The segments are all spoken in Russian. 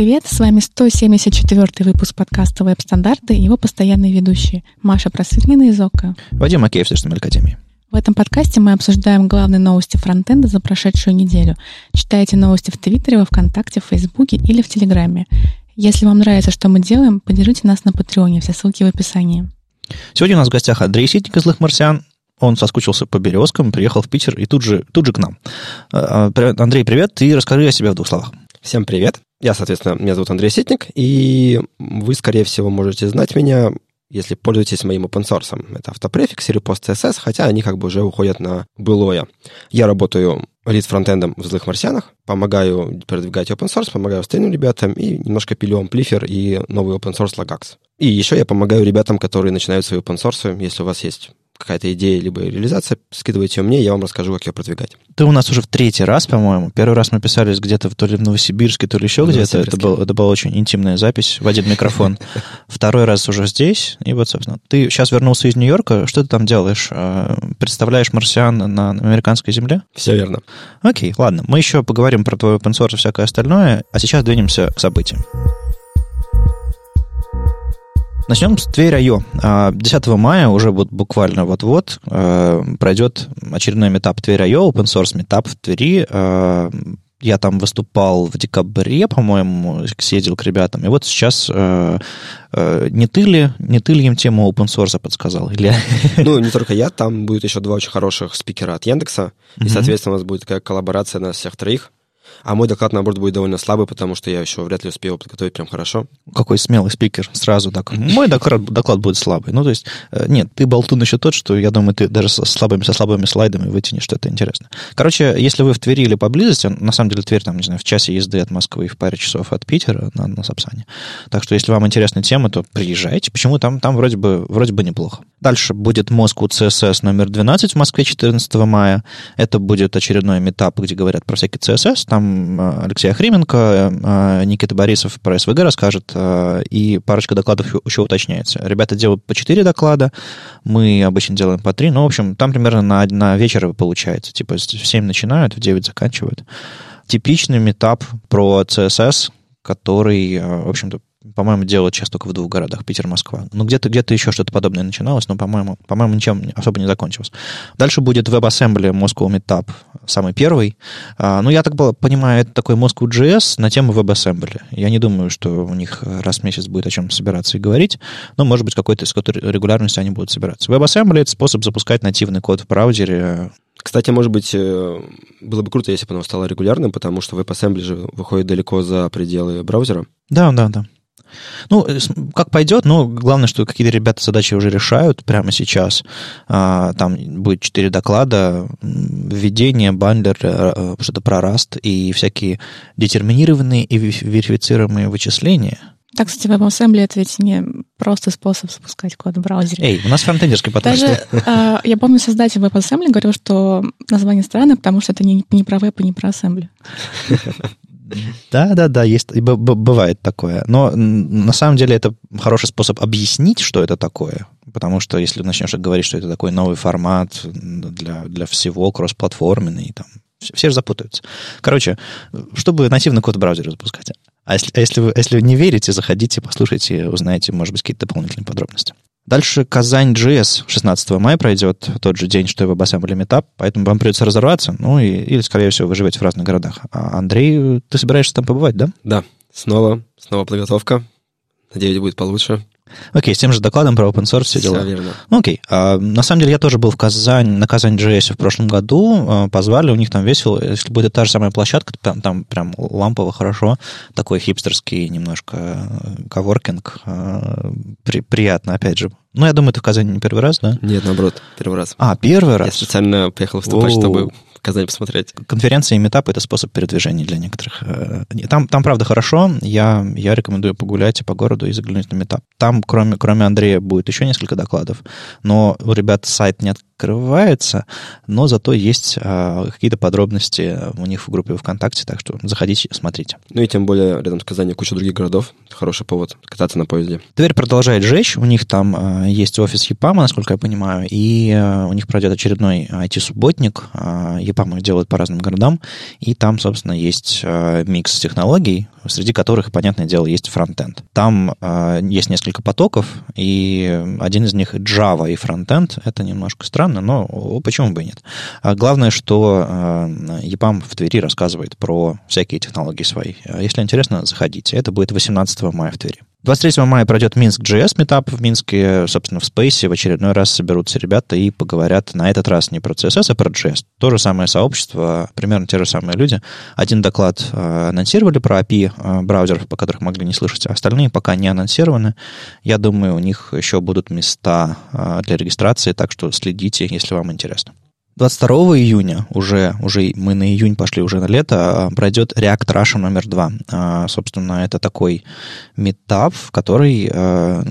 привет! С вами 174 выпуск подкаста «Веб-стандарты» и его постоянные ведущие Маша Просветлина из ОКО. Вадим Макеев с HTML Академии. В этом подкасте мы обсуждаем главные новости фронтенда за прошедшую неделю. Читайте новости в Твиттере, во Вконтакте, в Фейсбуке или в Телеграме. Если вам нравится, что мы делаем, поддержите нас на Патреоне. Все ссылки в описании. Сегодня у нас в гостях Андрей Ситник из «Злых марсиан». Он соскучился по березкам, приехал в Питер и тут же, тут же к нам. А, а, Андрей, привет, и расскажи о себе в двух словах. Всем привет. Я, соответственно, меня зовут Андрей Ситник, и вы, скорее всего, можете знать меня, если пользуетесь моим open source. Это автопрефикс или PostCSS, хотя они как бы уже уходят на былое. Я работаю лид фронтендом в «Злых марсианах», помогаю продвигать open source, помогаю остальным ребятам и немножко пилю амплифер и новый open source Lagax. И еще я помогаю ребятам, которые начинают свои open source, если у вас есть какая-то идея, либо реализация, скидывайте ее мне, я вам расскажу, как ее продвигать. Ты у нас уже в третий раз, по-моему. Первый раз мы писались где-то то ли в Новосибирске, то ли еще где-то. Это, был, это была очень интимная запись в один микрофон. Второй раз уже здесь. И вот, собственно, ты сейчас вернулся из Нью-Йорка. Что ты там делаешь? А, представляешь марсиан на американской земле? Все верно. Окей, ладно. Мы еще поговорим про твой open source и всякое остальное. А сейчас двинемся к событиям. Начнем с Тверь.io. 10 а, мая, уже вот буквально вот-вот, а, пройдет очередной метап Тверь.io, open source метап в Твери. А, я там выступал в декабре, по-моему, съездил к ребятам. И вот сейчас э, э, не ты ли, не ты ли им тему open source подсказал? Или... Ну, не только я, там будет еще два очень хороших спикера от Яндекса. И, соответственно, у нас будет такая коллаборация на всех троих. А мой доклад, наоборот, будет довольно слабый, потому что я еще вряд ли успею подготовить прям хорошо. Какой смелый спикер сразу так. Мой доклад, доклад будет слабый. Ну, то есть, э, нет, ты болтун еще тот, что, я думаю, ты даже со слабыми, со слабыми слайдами вытянешь что-то интересное. Короче, если вы в Твери или поблизости, на самом деле Тверь там, не знаю, в часе езды от Москвы и в паре часов от Питера на, на Сапсане. Так что, если вам интересны темы, то приезжайте. Почему там, там вроде бы, вроде бы неплохо. Дальше будет Moscow CSS номер 12 в Москве 14 мая. Это будет очередной метап, где говорят про всякий CSS. Там Э, Алексей Охрименко, э, Никита Борисов про СВГ расскажет, э, и парочка докладов еще уточняется. Ребята делают по 4 доклада, мы обычно делаем по 3, ну, в общем, там примерно на, на вечер получается. Типа в 7 начинают, в 9 заканчивают. Типичный метап про CSS, который, в общем-то, по-моему, делают сейчас только в двух городах, Питер, Москва. Ну, где-то где еще что-то подобное начиналось, но, по-моему, по-моему, ничем особо не закончилось. Дальше будет WebAssembly Moscow Meetup, самый первый. А, ну, я так понимаю, это такой Moscow JS на тему WebAssembly. Я не думаю, что у них раз в месяц будет о чем собираться и говорить, но, может быть, какой-то с какой-то регулярностью они будут собираться. WebAssembly — это способ запускать нативный код в браузере, кстати, может быть, э, было бы круто, если бы оно стало регулярным, потому что WebAssembly же выходит далеко за пределы браузера. Да, да, да. Ну, э, как пойдет, но главное, что какие-то ребята задачи уже решают прямо сейчас. А, там будет четыре доклада, введение, бандлер, э, э, что-то про Rust и всякие детерминированные и верифицируемые вычисления. Так, кстати, WebAssembly это ведь не просто способ запускать код в браузере. Эй, у нас фронтендерский подкаст. Даже, э, я помню, создатель WebAssembly говорил, что название странное, потому что это не, не про веб и не про ассембли. Да, да, да, есть, бывает такое. Но на самом деле это хороший способ объяснить, что это такое. Потому что если начнешь говорить, что это такой новый формат для, для всего кроссплатформенный, там, все же запутаются. Короче, чтобы нативный код в браузере запускать. А если, а если, вы, если вы не верите, заходите, послушайте, узнаете, может быть, какие-то дополнительные подробности. Дальше Казань JS 16 мая пройдет, тот же день, что и WebAssembly Meetup, поэтому вам придется разорваться, ну и, или, скорее всего, вы живете в разных городах. А Андрей, ты собираешься там побывать, да? Да, снова, снова подготовка. Надеюсь, будет получше. Окей, с тем же докладом про open source все дела. Все верно. Ну, окей. А, на самом деле я тоже был в Казань, на Казань JS в прошлом году. А, позвали, у них там весело. Если будет та же самая площадка, там, там прям лампово хорошо. Такой хипстерский немножко э, коворкинг. А, при, приятно, опять же. Ну, я думаю, ты в Казани не первый раз, да? Нет, наоборот, первый раз. А, первый раз? Я специально поехал выступать, чтобы Казань посмотреть. Конференции и метап — это способ передвижения для некоторых. Э, там, там правда, хорошо. Я, я рекомендую погулять по городу и заглянуть на метап. Там, кроме, кроме Андрея, будет еще несколько докладов, но у ребят сайт не, от, скрывается, но зато есть а, какие-то подробности у них в группе ВКонтакте, так что заходите, смотрите. Ну и тем более рядом с Казани куча других городов. Хороший повод кататься на поезде. Тверь продолжает жечь. У них там а, есть офис ЕПАМа, насколько я понимаю, и а, у них пройдет очередной IT-субботник. А, ЕПАМ их делают по разным городам, и там, собственно, есть а, микс технологий, среди которых, понятное дело, есть фронтенд. Там э, есть несколько потоков, и один из них Java и фронтенд. Это немножко странно, но почему бы и нет. А главное, что э, EPAM в Твери рассказывает про всякие технологии свои. Если интересно, заходите. Это будет 18 мая в Твери. 23 мая пройдет Минск JS метап в Минске, собственно, в Space. В очередной раз соберутся ребята и поговорят на этот раз не про CSS, а про JS. То же самое сообщество, примерно те же самые люди. Один доклад э, анонсировали про API э, браузеров, по которых могли не слышать, а остальные пока не анонсированы. Я думаю, у них еще будут места э, для регистрации, так что следите, если вам интересно. 22 июня, уже, уже мы на июнь пошли уже на лето, а, пройдет React Russia номер два. А, собственно, это такой метап, который а,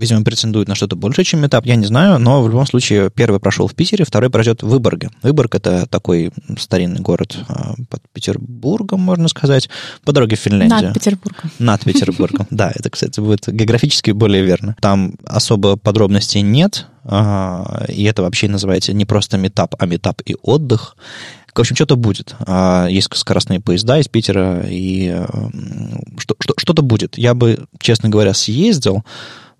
видимо, претендует на что-то большее, чем метап, я не знаю, но в любом случае первый прошел в Питере, второй пройдет в Выборге. Выборг — это такой старинный город под Петербургом, можно сказать, по дороге в Финляндию. Над Петербургом. Над Петербургом, да, это, кстати, будет географически более верно. Там особо подробностей нет, и это вообще называется не просто метап, а метап и отдых. В общем, что-то будет. Есть скоростные поезда из Питера, и что-то будет. Я бы, честно говоря, съездил,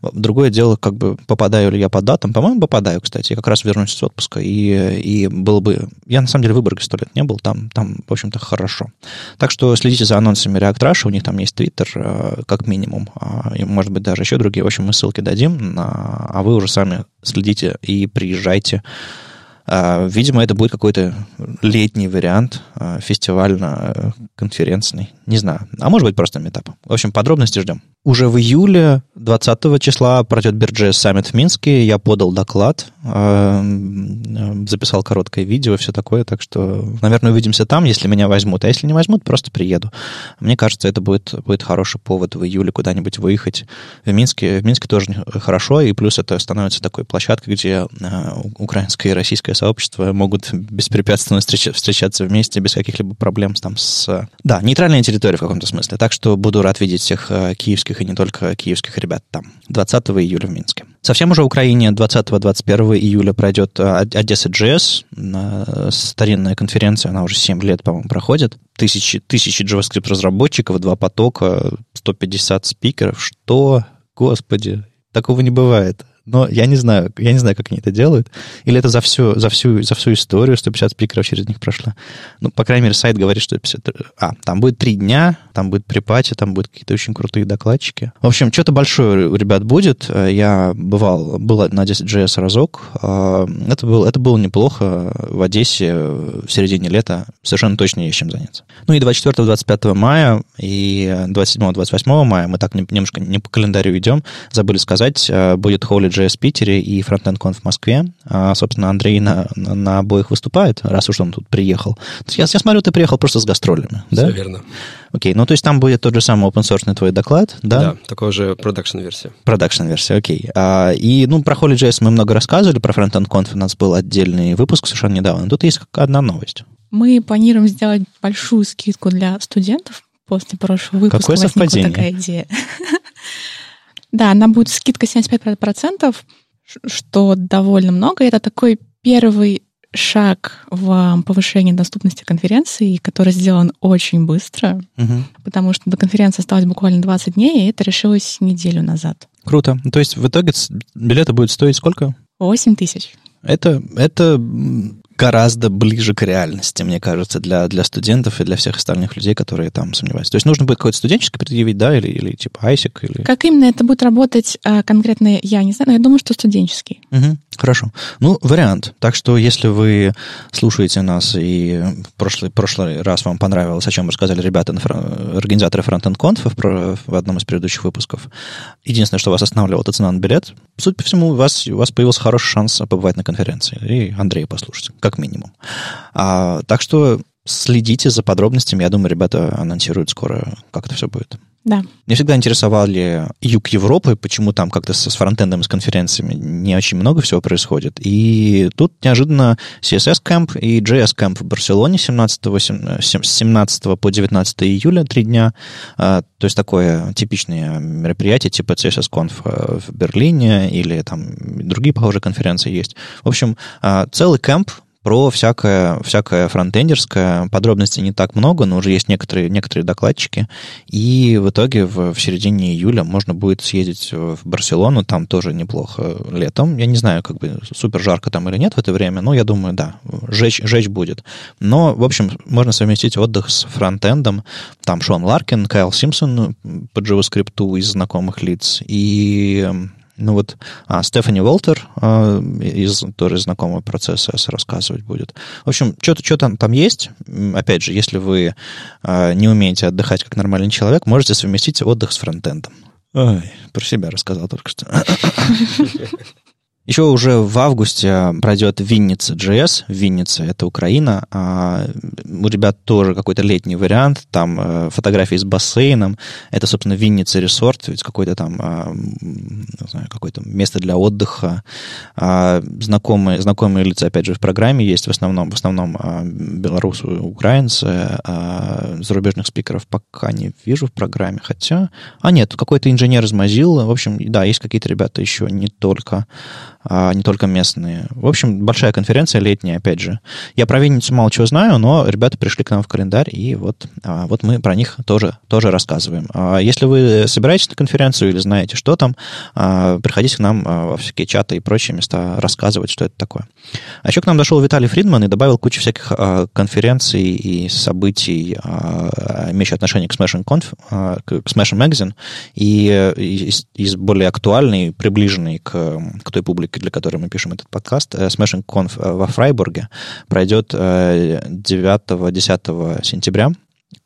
Другое дело, как бы попадаю ли я по датам. По-моему, попадаю, кстати. Я как раз вернусь с отпуска. И, и было бы... Я, на самом деле, в Выборге сто лет не был. Там, там, в общем-то, хорошо. Так что следите за анонсами React Rush. У них там есть Twitter, э, как минимум. А, и, может быть, даже еще другие. В общем, мы ссылки дадим. А вы уже сами следите и приезжайте видимо, это будет какой-то летний вариант а, фестивально-конференцный. Не знаю. А может быть, просто метап. В общем, подробности ждем. Уже в июле 20 числа пройдет Бирджес саммит в Минске. Я подал доклад, а, записал короткое видео, все такое. Так что, наверное, увидимся там, если меня возьмут. А если не возьмут, просто приеду. Мне кажется, это будет, будет хороший повод в июле куда-нибудь выехать. В Минске, в Минске тоже хорошо, и плюс это становится такой площадкой, где украинская и российская сообщества могут беспрепятственно встречаться вместе без каких-либо проблем там с... Да, нейтральная территория в каком-то смысле. Так что буду рад видеть всех э, киевских и не только киевских ребят там. 20 июля в Минске. Совсем уже в Украине 20-21 июля пройдет э, Одесса JS, э, старинная конференция, она уже 7 лет, по-моему, проходит. Тысячи, тысячи JavaScript-разработчиков, два потока, 150 спикеров. Что? Господи, такого не бывает. Но я не знаю, я не знаю, как они это делают. Или это за всю, за всю, за всю историю 150 спикеров через них прошло. Ну, по крайней мере, сайт говорит, что 50... А, там будет три дня, там будет припати, там будут какие-то очень крутые докладчики. В общем, что-то большое у ребят будет. Я бывал, был на 10JS разок. А, это, был, это было неплохо в Одессе в середине лета. Совершенно точно есть чем заняться. Ну и 24-25 мая и 27-28 мая мы так немножко не по календарю идем. Забыли сказать, будет Holy JS Питере и Frontend Conf в Москве. А, собственно, Андрей на, на, на обоих выступает, раз уж он тут приехал. Я, я смотрю, ты приехал просто с гастролями, да? Все верно. Окей, ну то есть там будет тот же самый open source твой доклад, да? Да, такой же продакшн-версия. Production-версия, окей. А, и, ну, про HolyJS мы много рассказывали, про Frontend Conf у нас был отдельный выпуск совершенно недавно. Тут есть одна новость. Мы планируем сделать большую скидку для студентов после прошлого выпуска. Какое совпадение? такая идея. Да, она будет скидка 75%, что довольно много. Это такой первый шаг в повышении доступности конференции, который сделан очень быстро, угу. потому что до конференции осталось буквально 20 дней, и это решилось неделю назад. Круто. То есть в итоге билеты будут стоить сколько? 8 тысяч. Это, это гораздо ближе к реальности, мне кажется, для, для студентов и для всех остальных людей, которые там сомневаются. То есть нужно будет какой-то студенческий предъявить, да, или, или типа ISIC? Или... Как именно это будет работать а, конкретно, я не знаю, но я думаю, что студенческий. Угу, хорошо. Ну, вариант. Так что если вы слушаете нас и в прошлый, прошлый раз вам понравилось, о чем рассказали ребята, организаторы Frontend Conf в, в одном из предыдущих выпусков, единственное, что вас останавливало, это цена на билет. Судя по всему, у вас, у вас появился хороший шанс побывать на конференции и Андрея послушать как минимум. А, так что следите за подробностями. Я думаю, ребята анонсируют скоро, как это все будет. Да. Меня всегда интересовали юг Европы, почему там как-то с, с фронтендом, с конференциями не очень много всего происходит. И тут неожиданно CSS Camp и JS Camp в Барселоне 17, 8, 17 по 19 июля, три дня. А, то есть такое типичное мероприятие типа CSS Conf э, в Берлине или там другие похожие конференции есть. В общем, а, целый кемп про всякое, всякое фронтендерское. Подробностей не так много, но уже есть некоторые, некоторые докладчики. И в итоге в, в середине июля можно будет съездить в Барселону, там тоже неплохо летом. Я не знаю, как бы супер жарко там или нет в это время, но я думаю, да, жечь, жечь будет. Но, в общем, можно совместить отдых с фронтендом. Там Шон Ларкин, Кайл Симпсон по JavaScript из знакомых лиц, и ну вот а, Стефани Уолтер а, из тоже знакомого процесса рассказывать будет. В общем, что-то что там, там есть. Опять же, если вы а, не умеете отдыхать как нормальный человек, можете совместить отдых с фронтендом. Ой, про себя рассказал только что. Еще уже в августе пройдет Винница JS. Винница — это Украина. А у ребят тоже какой-то летний вариант. Там э, фотографии с бассейном. Это, собственно, Винница Ресорт. Ведь какое-то там а, не знаю, какое-то место для отдыха. А, знакомые, знакомые лица, опять же, в программе есть. В основном, в основном а, белорусы, украинцы. Зарубежных спикеров пока не вижу в программе. Хотя... А, нет, какой-то инженер из Mozilla. В общем, да, есть какие-то ребята еще не только а не только местные. В общем, большая конференция летняя, опять же. Я про Винницу мало чего знаю, но ребята пришли к нам в календарь, и вот, а, вот мы про них тоже, тоже рассказываем. А если вы собираетесь на конференцию или знаете, что там, а, приходите к нам во всякие чаты и прочие места рассказывать, что это такое. А еще к нам дошел Виталий Фридман и добавил кучу всяких конференций и событий, имеющих отношение к Smashing Conf, к Smashing Magazine, и из, из более актуальной, приближенной к, к той публике, для которой мы пишем этот подкаст, э, Smashing Conf э, во Фрайбурге пройдет 9-10 э, сентября.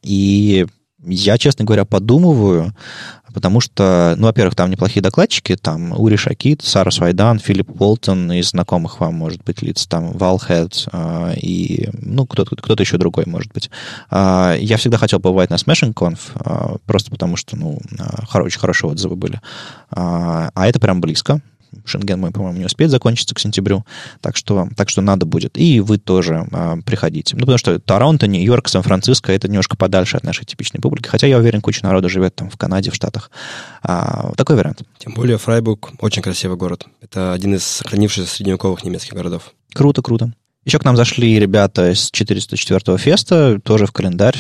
И я, честно говоря, подумываю, потому что, ну, во-первых, там неплохие докладчики, там Ури Шакит, Сара Свайдан, Филипп Уолтон, из знакомых вам, может быть, лиц, там Валхед э, и, ну, кто-то, кто-то еще другой, может быть. Э, я всегда хотел побывать на Smashing Conf, э, просто потому что, ну, э, очень хорошие отзывы были. Э, а это прям близко, Шенген мой, по-моему, не успеет закончиться к сентябрю, так что, так что надо будет. И вы тоже а, приходите. Ну, потому что Торонто, Нью-Йорк, Сан-Франциско — это немножко подальше от нашей типичной публики, хотя я уверен, куча народа живет там в Канаде, в Штатах. А, такой вариант. Тем более Фрайбург — очень красивый город. Это один из сохранившихся средневековых немецких городов. Круто, круто. Еще к нам зашли ребята из 404-го феста, тоже в календарь.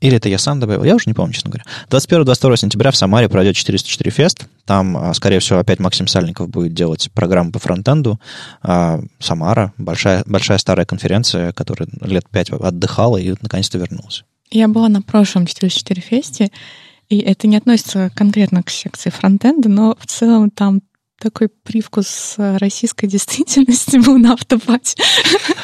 Или это я сам добавил, я уже не помню, честно говоря. 21-22 сентября в Самаре пройдет 404 фест. Там, а, скорее всего, опять Максим Сальников будет делать программу по фронтенду. А, Самара, большая, большая старая конференция, которая лет пять отдыхала и наконец-то вернулась. Я была на прошлом 404 фесте, и это не относится конкретно к секции фронтенда, но в целом там такой привкус э, российской действительности был на автопате.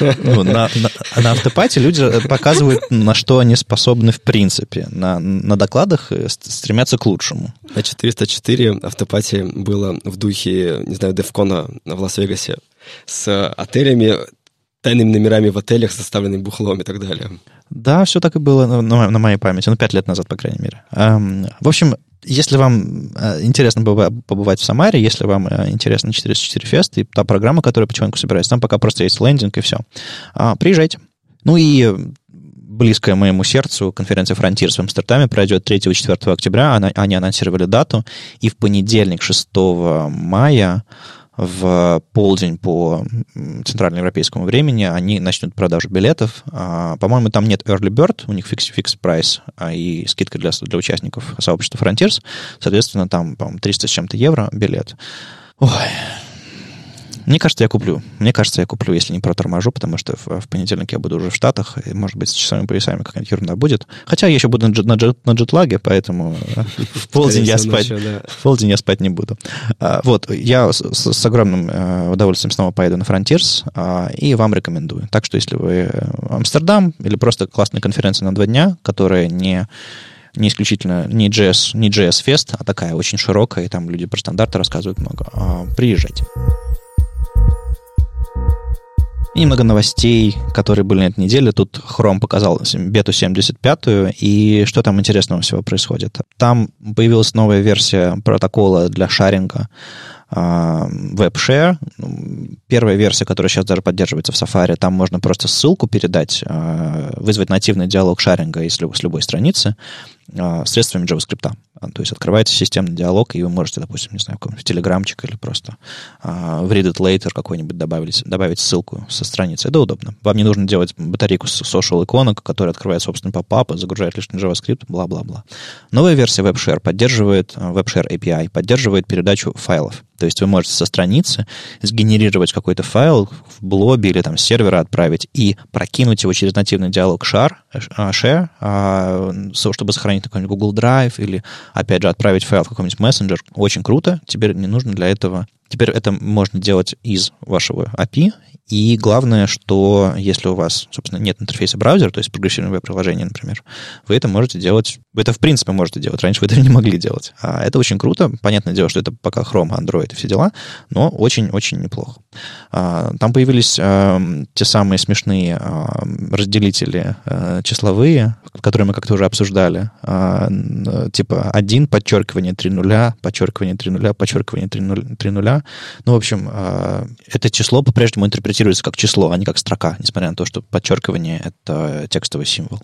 Ну, на, на, на автопате люди э, показывают, на что они способны в принципе. На, на докладах э, стремятся к лучшему. На 404 автопате было в духе, не знаю, Дефкона в Лас-Вегасе с отелями, тайными номерами в отелях, составленными бухлом и так далее. Да, все так и было на, на моей памяти, ну, пять лет назад, по крайней мере. Эм, в общем, если вам э, интересно побывать в Самаре, если вам э, интересно 404 фест и та программа, которая потихоньку собирается, там пока просто есть лендинг и все. А, приезжайте. Ну и близкая моему сердцу конференция Frontiers в Амстердаме пройдет 3-4 октября. Они анонсировали дату. И в понедельник, 6 мая, в полдень по центральноевропейскому времени они начнут продажу билетов. А, по-моему, там нет early bird, у них фикс прайс а, и скидка для, для участников сообщества Frontiers. Соответственно, там, по-моему, 300 с чем-то евро билет. Ой, мне кажется, я куплю. Мне кажется, я куплю, если не проторможу, потому что в, в понедельник я буду уже в Штатах, и, может быть, с часовыми поясами какая-нибудь ерунда будет. Хотя я еще буду на, джет, на, джет, на джетлаге, поэтому э, в полдень я спать, в полдень я спать не буду. А, вот, я с, с огромным э, удовольствием снова поеду на Frontiers, а, и вам рекомендую. Так что, если вы э, Амстердам или просто классная конференция на два дня, которая не не исключительно не JS, не JS Fest, а такая очень широкая, и там люди про стандарты рассказывают много. А, приезжайте. И немного новостей, которые были на этой неделе. Тут Chrome показал бету 75 и что там интересного всего происходит. Там появилась новая версия протокола для шаринга WebShare. Первая версия, которая сейчас даже поддерживается в Safari, там можно просто ссылку передать, а, вызвать нативный диалог шаринга с любой страницы а, средствами JavaScript. А, то есть открывается системный диалог, и вы можете, допустим, не знаю, в телеграмчик или просто в Read It Later какой-нибудь добавить, добавить ссылку со страницы. Это удобно. Вам не нужно делать батарейку social иконок, которая открывает собственный попап, загружает лишний JavaScript, бла-бла-бла. Новая версия WebShare поддерживает, WebShare API поддерживает передачу файлов. То есть вы можете со страницы сгенерировать какой-то файл в блобе или там с сервера отправить и прокинуть его через нативный диалог share, share чтобы сохранить какой-нибудь Google Drive или, опять же, отправить файл в какой-нибудь мессенджер. Очень круто. Теперь не нужно для этого Теперь это можно делать из вашего API, и главное, что если у вас, собственно, нет интерфейса браузера, то есть прогрессивное веб-приложение, например, вы это можете делать, вы это в принципе можете делать, раньше вы это не могли делать. А это очень круто, понятное дело, что это пока Chrome, Android и все дела, но очень-очень неплохо. А, там появились а, те самые смешные а, разделители числовые, которые мы как-то уже обсуждали, типа 1, подчеркивание 3 нуля, подчеркивание 3 нуля, подчеркивание 3 нуля. Ну, в общем, это число по-прежнему интерпретируется интерпретируется как число, а не как строка, несмотря на то, что подчеркивание — это текстовый символ.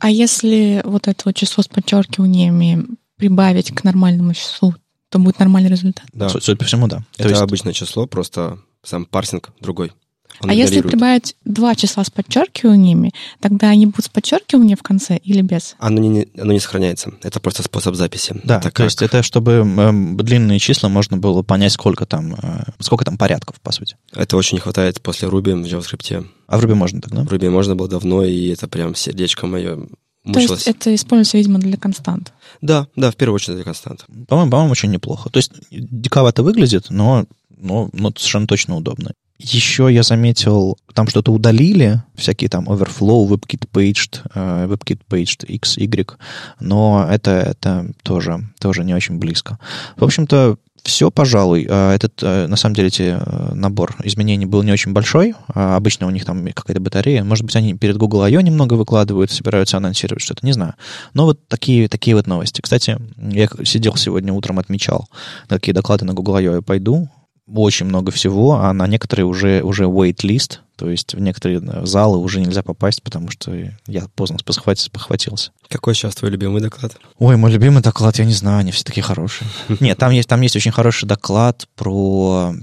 А если вот это вот число с подчеркиваниями прибавить к нормальному числу, то будет нормальный результат? Да. Судя по всему, да. Это есть... обычное число, просто сам парсинг другой. Он а если прибавить два числа с подчеркиваниями, тогда они будут с подчеркиванием в конце или без? Оно не, оно не сохраняется. Это просто способ записи. Да, так то как... есть это чтобы э, длинные числа можно было понять, сколько там, э, сколько там порядков, по сути. Это очень не хватает после Ruby в JavaScript. А в Ruby можно тогда? В Ruby можно было давно, и это прям сердечко мое мучилось. То есть это используется, видимо, для констант? Да, да, в первую очередь для констант. По-моему, по-моему, очень неплохо. То есть диковато выглядит, но, но, но совершенно точно удобно. Еще я заметил, там что-то удалили, всякие там overflow, WebKit paged, uh, WebKit paged X, Y, но это, это тоже, тоже не очень близко. В общем-то, все, пожалуй. А, этот, э, на самом деле, эти э, набор изменений был не очень большой. А, обычно у них там какая-то батарея. Может быть, они перед Google I.O. немного выкладывают, собираются анонсировать что-то, не знаю. Но вот такие, такие вот новости. Кстати, я сидел сегодня утром, отмечал, какие доклады на Google I.O. я пойду очень много всего, а на некоторые уже, уже wait-list, то есть в некоторые э, залы уже нельзя попасть, потому что я поздно похватился. похватился. Какой сейчас твой любимый доклад? Ой, мой любимый доклад, я не знаю, они все такие хорошие. Нет, там есть, там есть очень хороший доклад про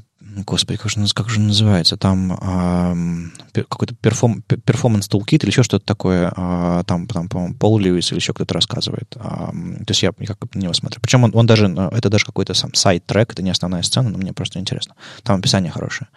господи, как же, как же называется, там э, какой-то перформ, перформанс toolkit или еще что-то такое, э, там, там, по-моему, Пол Льюис или еще кто-то рассказывает. Э, то есть я как на него смотрю. Причем он, он даже, э, это даже какой-то сам сайт-трек, это не основная сцена, но мне просто интересно. Там описание хорошее.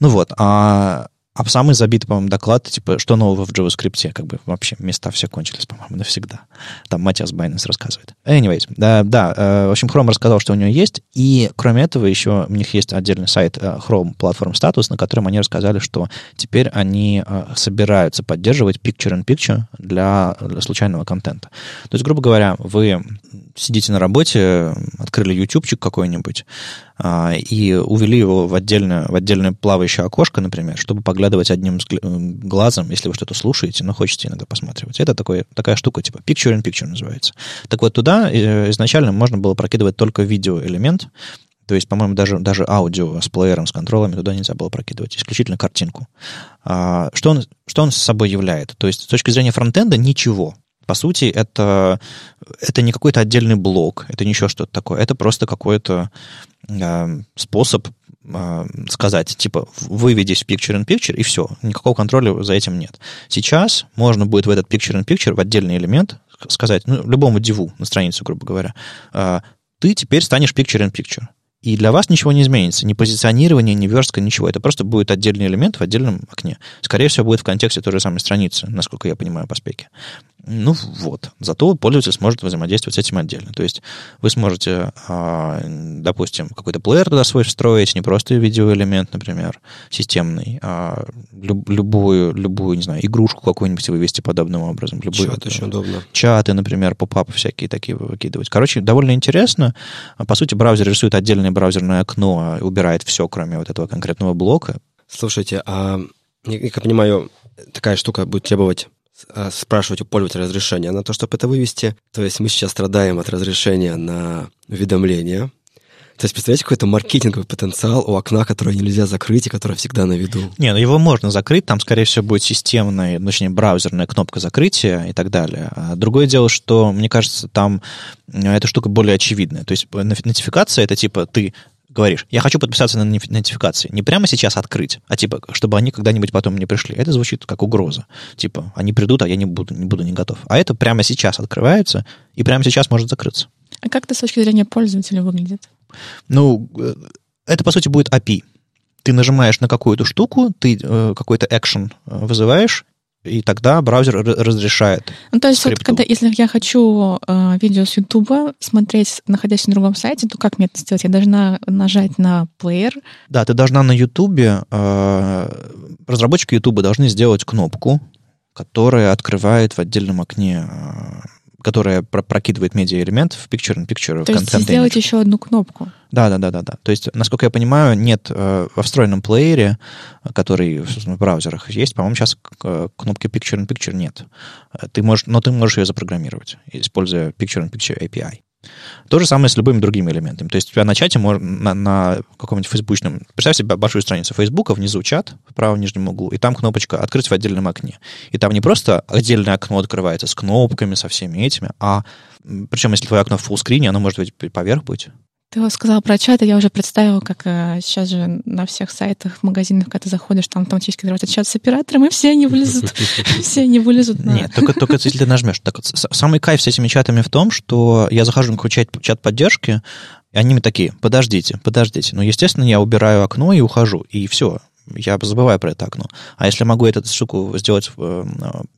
Ну вот, а а самый забитый, по-моему, доклад, типа, что нового в JavaScript, как бы вообще места все кончились, по-моему, навсегда. Там Матиас Байнес рассказывает. Anyways, да, да, э, в общем, Chrome рассказал, что у него есть, и кроме этого еще у них есть отдельный сайт э, Chrome Platform Status, на котором они рассказали, что теперь они э, собираются поддерживать picture-in-picture для, для случайного контента. То есть, грубо говоря, вы сидите на работе, открыли ютубчик какой-нибудь а, и увели его в отдельное, в отдельное плавающее окошко, например, чтобы поглядывать одним глазом, если вы что-то слушаете, но хотите иногда посматривать. Это такой, такая штука, типа picture-in-picture называется. Так вот, туда э, изначально можно было прокидывать только видеоэлемент, то есть, по-моему, даже, даже аудио с плеером, с контролами туда нельзя было прокидывать, исключительно картинку. А, что, он, что он с собой являет? То есть, с точки зрения фронтенда, ничего. По сути, это, это не какой-то отдельный блок, это не еще что-то такое, это просто какой-то э, способ э, сказать, типа, выведись в picture-in-picture, и все, никакого контроля за этим нет. Сейчас можно будет в этот picture-in-picture, в отдельный элемент, сказать, ну, любому диву на странице, грубо говоря, э, ты теперь станешь picture-in-picture. И для вас ничего не изменится. Ни позиционирование, ни верстка, ничего. Это просто будет отдельный элемент в отдельном окне. Скорее всего, будет в контексте той же самой страницы, насколько я понимаю по спеке. Ну вот. Зато пользователь сможет взаимодействовать с этим отдельно. То есть вы сможете, а, допустим, какой-то плеер туда свой встроить, не просто видеоэлемент, например, системный, а любую, любую, не знаю, игрушку какую-нибудь вывести подобным образом. Любой, Чат очень удобно. Чаты, например, поп всякие такие выкидывать. Короче, довольно интересно. По сути, браузер рисует отдельное браузерное окно, убирает все, кроме вот этого конкретного блока. Слушайте, а как я понимаю, такая штука будет требовать э, спрашивать у пользователя разрешения на то, чтобы это вывести. То есть мы сейчас страдаем от разрешения на уведомления, то есть, представляете, какой-то маркетинговый потенциал у окна, которое нельзя закрыть и которое всегда на виду? Не, ну его можно закрыть, там, скорее всего, будет системная, ну, точнее, браузерная кнопка закрытия и так далее. А другое дело, что, мне кажется, там э, эта штука более очевидная. То есть нотификация — это типа ты говоришь, я хочу подписаться на нотификации. Не прямо сейчас открыть, а типа, чтобы они когда-нибудь потом не пришли. Это звучит как угроза. Типа, они придут, а я не буду, не буду не готов. А это прямо сейчас открывается, и прямо сейчас может закрыться. А как это с точки зрения пользователя выглядит? Ну, э, это, по сути, будет API. Ты нажимаешь на какую-то штуку, ты э, какой-то экшен э, вызываешь, и тогда браузер разрешает. Ну, то есть, вот, когда, если я хочу э, видео с YouTube смотреть, находясь на другом сайте, то как мне это сделать? Я должна нажать на плеер? Да, ты должна на YouTube, э, разработчики YouTube должны сделать кнопку, которая открывает в отдельном окне которая прокидывает медиа-элемент в Picture-in-Picture. То есть сделать еще одну кнопку. Да, да, да, да, да. То есть, насколько я понимаю, нет э, во встроенном плеере, который в браузерах есть, по-моему, сейчас кнопки Picture-in-Picture нет. Ты можешь, но ты можешь ее запрограммировать, используя Picture-in-Picture API. То же самое с любыми другими элементами. То есть у тебя на чате на, на каком-нибудь фейсбучном... Представь себе большую страницу Фейсбука, внизу чат, в правом нижнем углу, и там кнопочка «Открыть в отдельном окне». И там не просто отдельное окно открывается с кнопками, со всеми этими, а причем, если твое окно в фуллскрине, оно может быть поверх быть. Ты вот сказала про чат, и я уже представила, как э, сейчас же на всех сайтах, магазинах, когда ты заходишь, там автоматически открывается чат с оператором, и все они вылезут. Все они вылезут. Нет, только, только если ты нажмешь. Так, самый кайф с этими чатами в том, что я захожу на какой чат, поддержки, и они мне такие, подождите, подождите. Ну, естественно, я убираю окно и ухожу, и все я забываю про это окно. А если могу эту штуку сделать в э,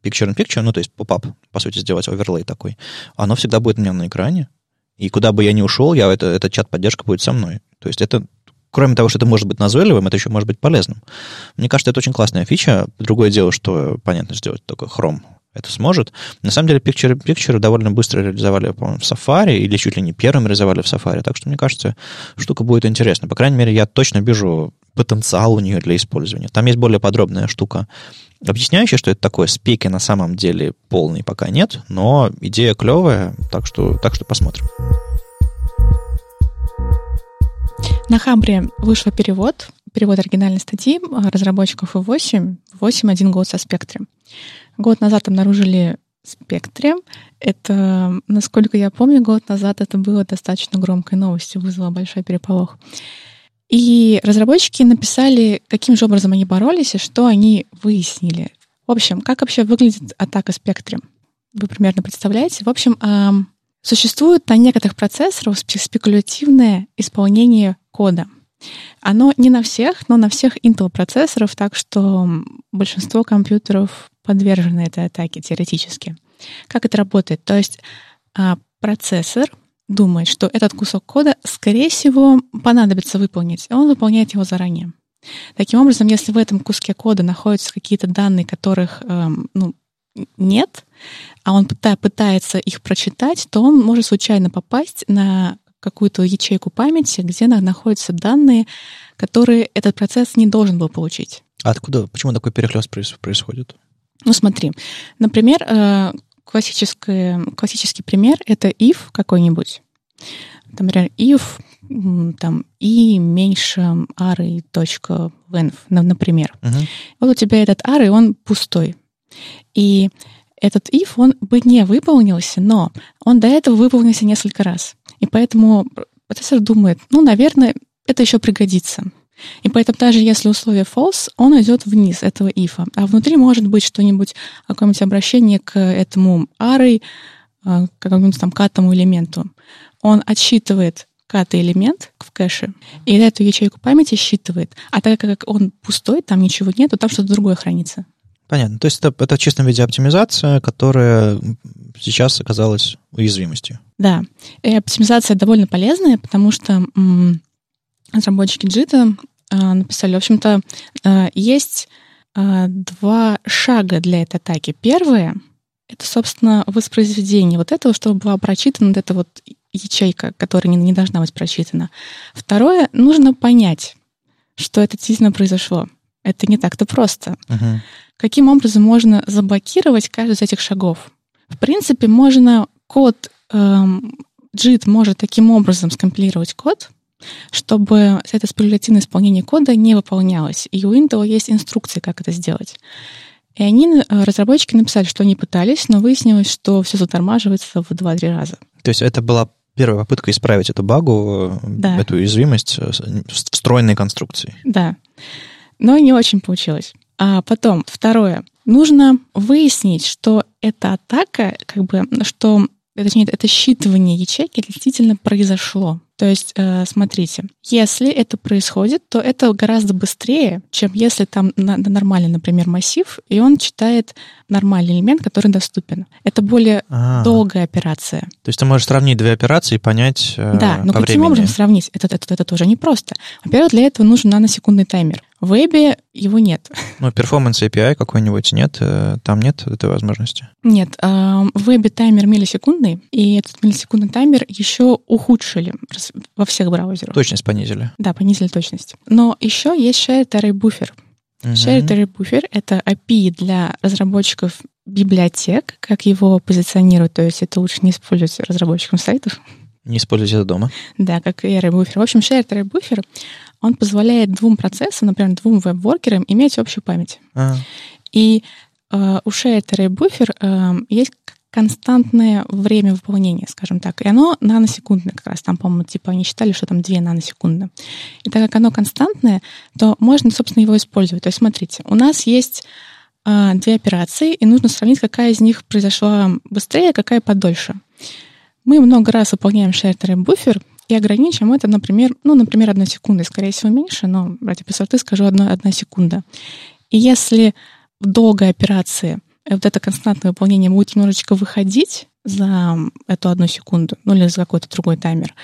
picture-in-picture, ну, то есть поп-ап, по сути, сделать оверлей такой, оно всегда будет у меня на экране, и куда бы я ни ушел, я, это, этот чат-поддержка будет со мной. То есть это, кроме того, что это может быть назойливым, это еще может быть полезным. Мне кажется, это очень классная фича. Другое дело, что, понятно, сделать только Chrome это сможет. На самом деле, Picture Picture довольно быстро реализовали, по-моему, в Safari, или чуть ли не первым реализовали в Safari. Так что, мне кажется, штука будет интересна. По крайней мере, я точно вижу потенциал у нее для использования. Там есть более подробная штука объясняющий, что это такое. Спеки на самом деле полный пока нет, но идея клевая, так что, так что посмотрим. На Хабре вышел перевод, перевод оригинальной статьи разработчиков i8, 8.1 год со спектром. Год назад обнаружили спектре. Это, насколько я помню, год назад это было достаточно громкой новостью, вызвало большой переполох. И разработчики написали, каким же образом они боролись и что они выяснили. В общем, как вообще выглядит атака спектром? Вы примерно представляете? В общем, существует на некоторых процессорах спекулятивное исполнение кода. Оно не на всех, но на всех Intel процессоров, так что большинство компьютеров подвержены этой атаке теоретически. Как это работает? То есть а, процессор думает, что этот кусок кода, скорее всего, понадобится выполнить, и он выполняет его заранее. Таким образом, если в этом куске кода находятся какие-то данные, которых эм, ну, нет, а он пытается их прочитать, то он может случайно попасть на какую-то ячейку памяти, где находятся данные, которые этот процесс не должен был получить. А откуда, почему такой перехлест происходит? Ну, смотри, например, э, классический, классический пример — это if какой-нибудь. Там, например, if там и меньше array точка length, например. Uh-huh. Вот у тебя этот array, он пустой. И этот if, он бы не выполнился, но он до этого выполнился несколько раз. И поэтому процессор думает, ну, наверное, это еще пригодится. И поэтому даже если условие false, он идет вниз этого if. А внутри может быть что-нибудь, какое-нибудь обращение к этому array, э, к какому-нибудь там катому элементу. Он отсчитывает катый элемент в кэше, и эту ячейку памяти считывает. А так как он пустой, там ничего нет, то там что-то другое хранится. Понятно. То есть это, это в чистом виде оптимизация, которая сейчас оказалась уязвимостью. Да. И оптимизация довольно полезная, потому что м- разработчики JIT а, написали, в общем-то, а, есть а, два шага для этой атаки. Первое — это, собственно, воспроизведение вот этого, чтобы была прочитана вот эта вот ячейка, которая не, не должна быть прочитана. Второе — нужно понять, что это действительно произошло. Это не так-то просто. Мгм. Каким образом можно заблокировать каждый из этих шагов? В принципе, можно код, эм, JIT может таким образом скомпилировать код, чтобы это спекулятивное исполнение кода не выполнялось. И у Intel есть инструкции, как это сделать. И они, э, разработчики, написали, что они пытались, но выяснилось, что все затормаживается в 2-3 раза. То есть это была первая попытка исправить эту багу, Да. эту уязвимость э, встроенной конструкции. Да. Но не очень получилось. А потом, второе. Нужно выяснить, что эта атака, как бы, что, точнее, это считывание ячейки действительно произошло. То есть, э, смотрите, если это происходит, то это гораздо быстрее, чем если там на- на нормальный, например, массив, и он читает нормальный элемент, который доступен. Это более А, долгая операция. То есть ты можешь сравнить две операции и понять э, Да, но по каким времени. образом сравнить? Это, это, это тоже непросто. Во-первых, для этого нужен наносекундный таймер. В вебе его нет. Ну, performance API какой-нибудь нет, э, там нет этой возможности. Нет, а, в вебе таймер миллисекундный, и этот миллисекундный таймер еще ухудшили во всех браузерах. Точность понизили. Да, понизили точность. Но еще есть Shared Array Buffer. Мгм. Shared Array Buffer — это API для разработчиков библиотек, как его позиционируют, то есть это лучше не использовать разработчикам сайтов. Не используйте это дома. Да, как и Array Buffer. В общем, Shared Array Buffer, он позволяет двум процессам, например, двум веб-воркерам иметь общую память. А, И э, у Shared Array Buffer э, есть константное время выполнения, скажем так. И оно наносекундное как раз. Там, по-моему, типа они считали, что там 2 наносекунды. И так как оно константное, то можно, собственно, его использовать. То есть, смотрите, у нас есть э, две операции, и нужно сравнить, какая из них произошла быстрее, а какая подольше. Мы много раз выполняем Shared Array Buffer, и ограничим это, например, ну, например, одной секундой, скорее всего, меньше, но ради простоты скажу одна, одна секунда. И если в долгой операции э, вот это константное выполнение будет немножечко выходить за эту одну секунду, ну или за какой-то другой таймер,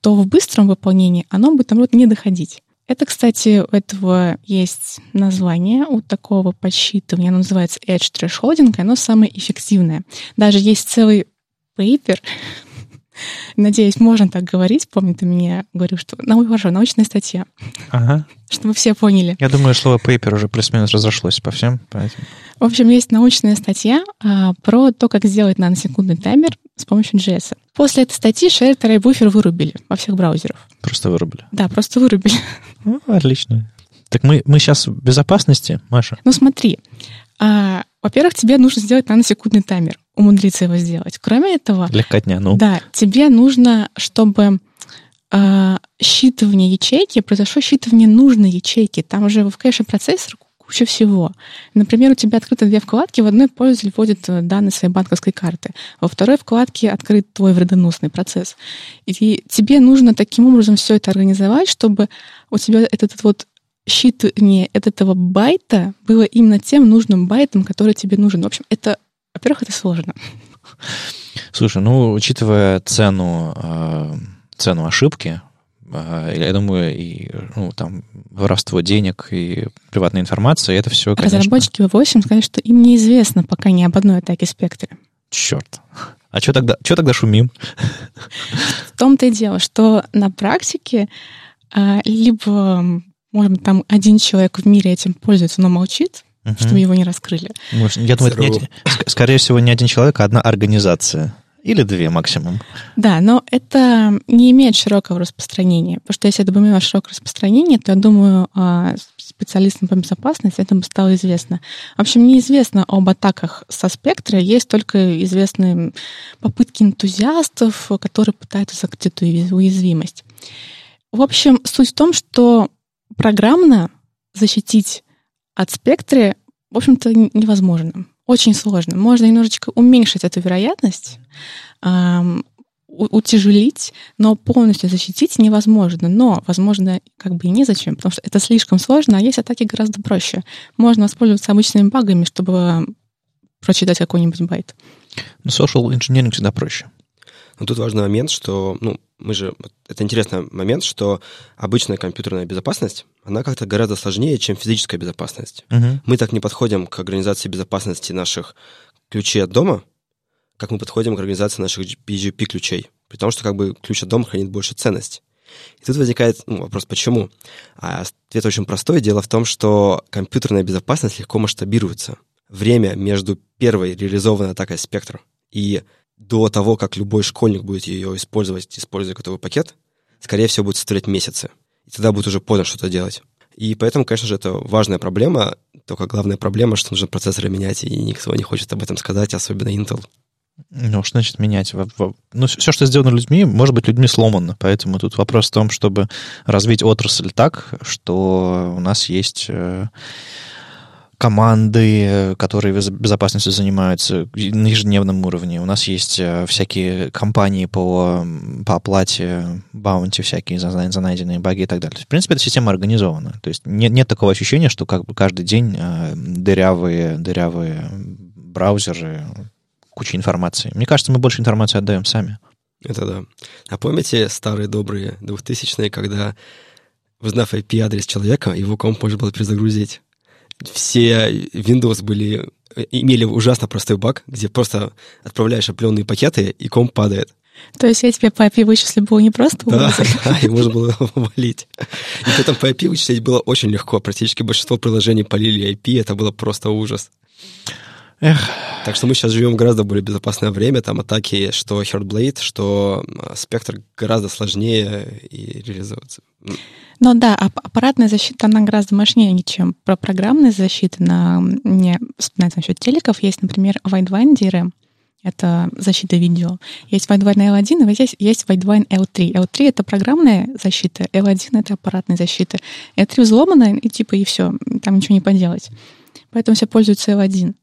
то в быстром выполнении оно будет, наоборот, не доходить. Это, кстати, у этого есть название у такого подсчитывания, оно называется Edge Thresholding, оно самое эффективное. Даже есть целый пейпер, надеюсь, можно так говорить, помню, ты мне говорил, что ну, хорошо, научная статья, Ага. чтобы все поняли. Я думаю, слово paper уже плюс-минус разошлось по всем, поэтому... В общем, есть научная статья а, про то, как сделать наносекундный таймер с помощью JS. После этой статьи Shared Array Buffer вырубили во всех браузерах. Просто вырубили. Да, просто вырубили. Ну, отлично. Так мы, мы сейчас в безопасности, Маша? Ну смотри, а, во-первых, тебе нужно сделать наносекундный таймер, умудриться его сделать. Кроме этого, Легкотня, ну. да, тебе нужно, чтобы а, считывание ячейки, произошло считывание нужной ячейки. Там уже в кэше процессор куча всего. Например, у тебя открыты две вкладки, в одной пользователь вводит э, данные своей банковской карты, во второй вкладке открыт твой вредоносный процесс. И тебе нужно таким образом все это организовать, чтобы у тебя этот вот считывание от этого байта было именно тем нужным байтом, который тебе нужен. В общем, это, во-первых, это сложно. Слушай, ну, учитывая цену, э, цену ошибки, э, я думаю, и ну, там воровство денег и приватной информации, это все, конечно... Разработчики V8 сказали, что им неизвестно пока ни об одной атаке спектра. Черт. А что тогда, что тогда шумим? В том-то и дело, что на практике а, либо, может быть, там один человек в мире этим пользуется, но молчит, Мгм. чтобы его не раскрыли. Может, Я думаю, это не скорее всего, не один человек, а одна организация. Или две максимум. Да, но это не имеет широкого распространения. Потому что если это бы имело широкое распространение, то, я думаю, специалистам по безопасности это бы стало известно. В общем, неизвестно об атаках со спектра, есть только известные попытки энтузиастов, которые пытаются закрыть эту уяз- уязвимость. В общем, суть в том, что программно защитить от спектра, в общем-то, невозможно. Очень сложно. Можно немножечко уменьшить эту вероятность, у- утяжелить, но полностью защитить невозможно. Но, возможно, как бы и незачем, потому что это слишком сложно, а есть атаки гораздо проще. Можно воспользоваться обычными багами, чтобы прочитать какой-нибудь байт. Ну, social engineering всегда проще. Но тут важный момент, что, ну, мы же, это интересный момент, что обычная компьютерная безопасность, она как-то гораздо сложнее, чем физическая безопасность. Мгм. Мы так не подходим к организации безопасности наших ключей от дома, как мы подходим к организации наших BGP-ключей. При том, что как бы ключ от дома хранит больше ценность. И тут возникает ну, вопрос, почему? А ответ очень простой. Дело в том, что компьютерная безопасность легко масштабируется. Время между первой реализованной атакой спектра и до того, как любой школьник будет ее использовать, используя готовый пакет, скорее всего, будет составлять месяцы. И тогда будет уже поздно что-то делать. И поэтому, конечно же, это важная проблема. Только главная проблема, что нужно процессоры менять, и никто не хочет об этом сказать, особенно Intel. Ну, что значит менять? Ну, все, что сделано людьми, может быть людьми сломано. Поэтому тут вопрос в том, чтобы развить отрасль так, что у нас есть э, команды, которые безопасностью занимаются на ежедневном уровне. У нас есть э, всякие компании по, по оплате, баунти всякие за, за найденные баги и так далее. В принципе, эта система организована. То есть нет, нет такого ощущения, что как бы каждый день э, дырявые, дырявые браузеры куча информации. Мне кажется, мы больше информации отдаем сами. Это да. А помните старые добрые 2000-е, когда, узнав IP-адрес человека, его комп можно было перезагрузить? Все Windows были, имели ужасно простой баг, где просто отправляешь определенные пакеты, и комп падает. То есть я тебе по IP вычислить было не просто Да, да, и можно было валить. И при этом по IP вычислить было очень легко. Практически большинство приложений полили IP, это было просто ужас. Эх. Так что мы сейчас живем в гораздо более безопасное время. Там атаки, что Heartblade, что спектр гораздо сложнее и реализовываться. Ну да, аппаратная защита, она гораздо мощнее, чем про программные защиты. На, мне вспоминается насчет телеков. Есть, например, Widevine DRM. Это защита видео. Есть Widevine L1, и здесь есть Widevine L3. L3 — это программная защита, L1 — это аппаратная защита. L3 взломана, и типа, и все, там ничего не поделать. Поэтому все пользуются L1.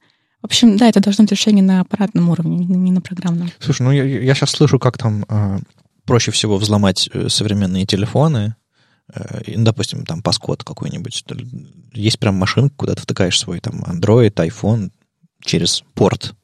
В общем, да, это должно быть решение на аппаратном уровне, не на программном. Слушай, ну я, я сейчас слышу, как там э, проще всего взломать э, современные телефоны, допустим, там паскод какой-нибудь. Есть прям машинка, куда ты втыкаешь свой там Android, iPhone через порт,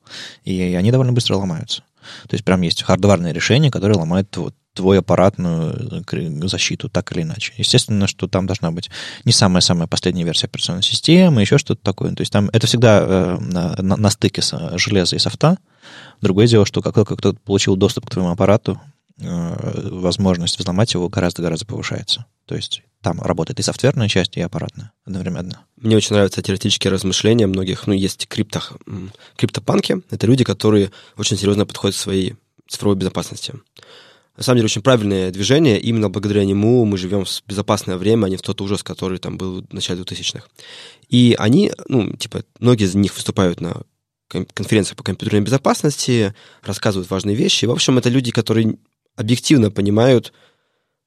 и они довольно быстро ломаются. То есть прям есть хардварное решение, которое ломает вот твою аппаратную э, защиту, так или иначе. Естественно, что там должна быть не самая-самая последняя версия операционной системы, еще что-то такое. То есть там это всегда э, на, на, стыке с, железа и софта. Другое дело, что как только кто-то получил доступ к твоему аппарату, э, возможность взломать его гораздо-гораздо повышается. То есть там работает и софтверная часть, и аппаратная одновременно. Мне очень нравятся теоретические размышления многих. Ну, есть криптах, криптопанки. Это люди, которые очень серьезно подходят к своей цифровой безопасности на самом деле очень правильное движение. Именно благодаря нему мы живем в безопасное время, а не в тот ужас, который там был в начале 2000-х. И они, ну, типа, многие из них выступают на конференциях по компьютерной безопасности, рассказывают важные вещи. в общем, это люди, которые объективно понимают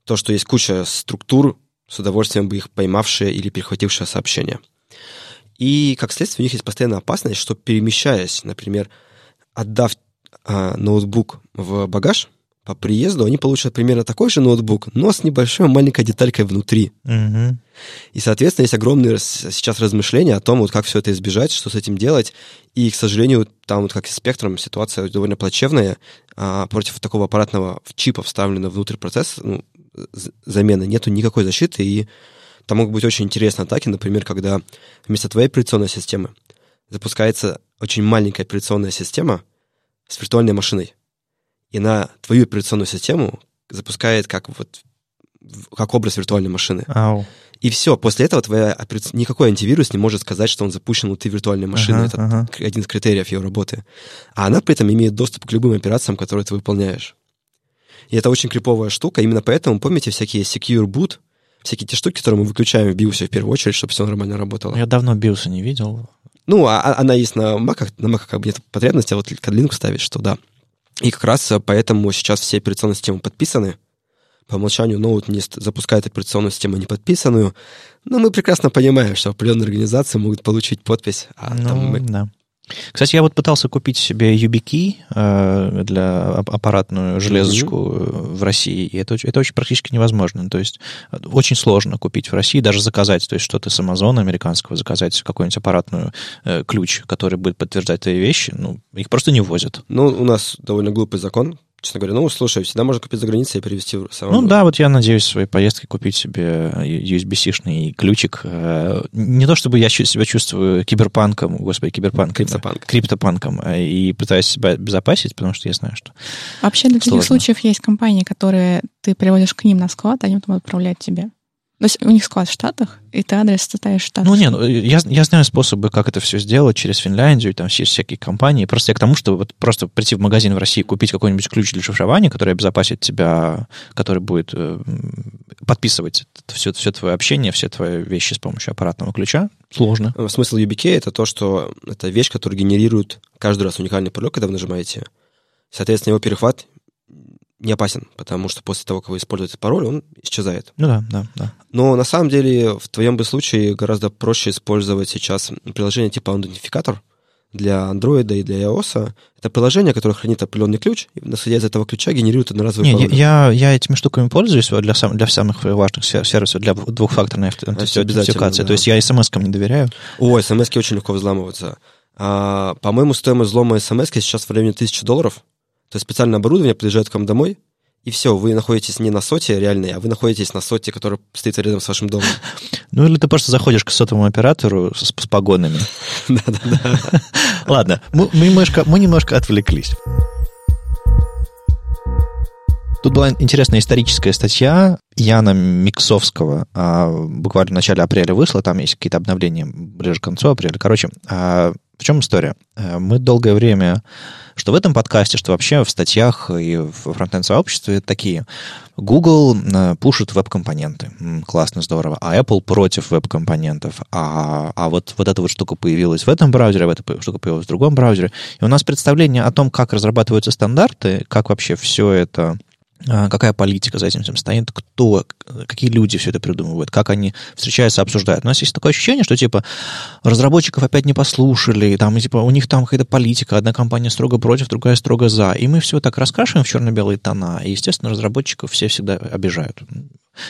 то, что есть куча структур, с удовольствием бы их поймавшие или перехватившие сообщения. И, как следствие, у них есть постоянная опасность, что перемещаясь, например, отдав э, ноутбук в багаж, по приезду они получат примерно такой же ноутбук, но с небольшой маленькой деталькой внутри. Угу. И, соответственно, есть огромные сейчас размышления о том, вот как все это избежать, что с этим делать. И, к сожалению, там вот как с спектром ситуация довольно плачевная. А против такого аппаратного чипа, вставленного внутрь процесса, ну, замены, нету никакой защиты, и там могут быть очень интересные атаки, например, когда вместо твоей операционной системы запускается очень маленькая операционная система с виртуальной машиной и на твою операционную систему запускает как вот как образ виртуальной машины. Ау. И все, после этого твоя никакой антивирус не может сказать, что он запущен внутри виртуальной машины. Ага, Это ага. один из критериев ее работы. А она при этом имеет доступ к любым операциям, которые ты выполняешь. И это очень криповая штука. Именно поэтому, помните, всякие Secure Boot, всякие те штуки, которые мы выключаем в BIOS в первую очередь, чтобы все нормально работало. Я давно BIOS не видел. Ну, а, а она есть на Mac, на Mac как бы нет потребности, а вот Linux ставишь, что да. И как раз э, поэтому сейчас все операционные системы подписаны. По умолчанию ноут не запускает операционную систему не подписанную. Но мы прекрасно понимаем, что определенные организации могут получить подпись. А ну, там мы... да. Кстати, я вот пытался купить себе YubiKey э, для аппаратную железочку mm-hmm. в России, и это, это очень практически невозможно. То есть э, очень сложно купить в России, даже заказать, то есть что-то с Амазона американского, заказать какой-нибудь аппаратную э, ключ, который будет подтверждать твои вещи, ну, их просто не возят. Ну, у нас довольно глупый закон, честно говоря. Ну, слушай, всегда можно купить за границей и перевести в самому. Ну да, вот я надеюсь в своей поездке купить себе USB-шный ключик. Э, не то чтобы я себя чувствую киберпанком, господи, киберпанк, криптопанк. криптопанком, э, и пытаюсь себя обезопасить, потому что я знаю, что Вообще для таких случаев есть компании, которые ты приводишь к ним на склад, они потом отправляют тебе. То есть у них склад в Штатах, и ты адрес ставишь в Штатах. Ну, не, ну, я, я знаю способы, как это все сделать через Финляндию, там есть всякие компании. Просто я к тому, что вот просто прийти в магазин в России, купить какой-нибудь ключ для шифрования, который обезопасит тебя, который будет э, подписывать все, все твое общение, все твои вещи с помощью аппаратного ключа, сложно. Смысл YubiKey — это то, что это вещь, которая генерирует каждый раз уникальный пароль, когда вы нажимаете. Соответственно, его перехват не опасен, потому что после того, как вы используете пароль, он исчезает. Ну да, да, да. Но на самом деле в твоем бы случае гораздо проще использовать сейчас приложение типа Identificator для Android и для iOS. Это приложение, которое хранит определенный ключ, и, исходя из этого ключа, генерирует одноразовый Не, пароль. Я, я этими штуками пользуюсь для, сам, для самых важных сервисов, для двухфакторной аутентификации. Да. То есть я смс-кам не доверяю. Ой, смс очень легко взламываются. А, по-моему, стоимость взлома смс сейчас в районе 1000 долларов. То есть специальное оборудование подъезжает к вам домой, и все, вы находитесь не на соте реальной, а вы находитесь на соте, которая стоит рядом с вашим домом. Ну, или ты просто заходишь к сотовому оператору с, с погонами. Да-да-да. Ладно, мы немножко, мы немножко отвлеклись. Тут была интересная историческая статья Яна Миксовского, а, буквально в начале апреля вышла, там есть какие-то обновления ближе к концу апреля. Короче, а, в чем история? Э, мы долгое время, что в этом подкасте, что вообще в статьях и в фронтенд-сообществе такие. Google э, пушит веб-компоненты. Классно, здорово. А Apple против веб-компонентов. А, а вот, вот эта вот штука появилась в этом браузере, а эта штука появилась в другом браузере. И у нас представление о том, как разрабатываются стандарты, как вообще все это какая политика за этим всем стоит, кто, какие люди все это придумывают, как они встречаются, обсуждают. У нас есть такое ощущение, что, типа, разработчиков опять не послушали, там, типа, у них там какая-то политика, одна компания строго против, другая строго за, и мы все так раскрашиваем в черно-белые тона, и, естественно, разработчиков все всегда обижают.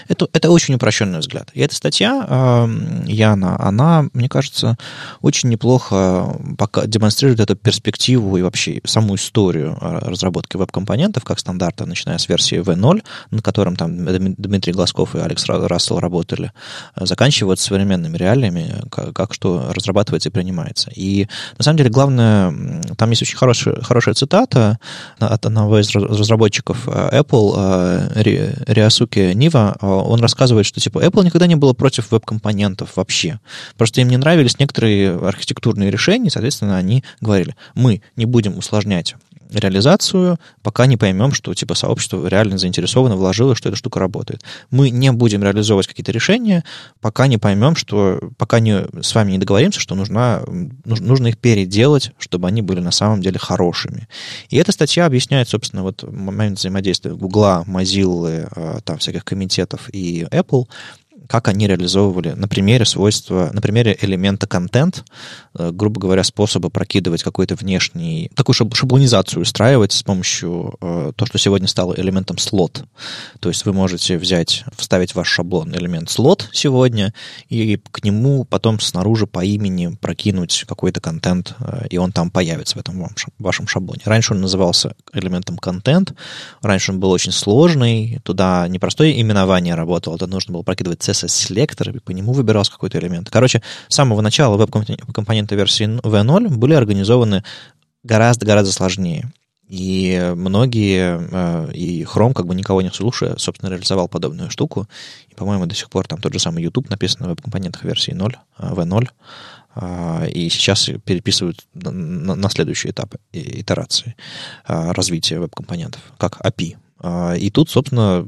Это, это очень упрощенный взгляд. И эта статья э, Яна, она, мне кажется, очень неплохо пока демонстрирует эту перспективу и вообще саму историю а, разработки веб-компонентов как стандарта, начиная с версии V0, на котором там Дмитрий Глазков и Алекс Рассел работали, заканчивая современными реалиями, как, как что разрабатывается и принимается. И на самом деле главное, там есть очень хорошая, хорошая цитата от одного из разработчиков Apple, Риасуки Нива, он рассказывает, что типа Apple никогда не было против веб-компонентов вообще. Просто им не нравились некоторые архитектурные решения, соответственно, они говорили, мы не будем усложнять реализацию, пока не поймем, что типа сообщество реально заинтересовано, вложило, что эта штука работает. Мы не будем реализовывать какие-то решения, пока не поймем, что пока не, с вами не договоримся, что нужна, нужно их переделать, чтобы они были на самом деле хорошими. И эта статья объясняет, собственно, вот момент взаимодействия Гугла, Mozilla, э, там всяких комитетов и Apple как они реализовывали на примере свойства, на примере элемента контент, э, грубо говоря, способа прокидывать какой-то внешний, такую шаблонизацию устраивать с помощью э, то, что сегодня стало элементом слот. То есть вы можете взять, вставить в ваш шаблон элемент слот сегодня, и к нему потом снаружи по имени прокинуть какой-то контент, э, и он там появится в этом вашем шаблоне. Раньше он назывался элементом контент, раньше он был очень сложный, туда не простое именование работало, это нужно было прокидывать CSS-селектор, и по нему выбирался какой-то элемент. Короче, с самого начала веб-компоненты версии V0 были организованы гораздо-гораздо сложнее. И многие, э, и Chrome, как бы никого не слушая, собственно, реализовал подобную штуку. И, по-моему, до сих пор там тот же самый YouTube написан на веб-компонентах версии 0, V0. Э, и сейчас переписывают на следующий этап итерации э, развития веб-компонентов, как API. И тут, собственно,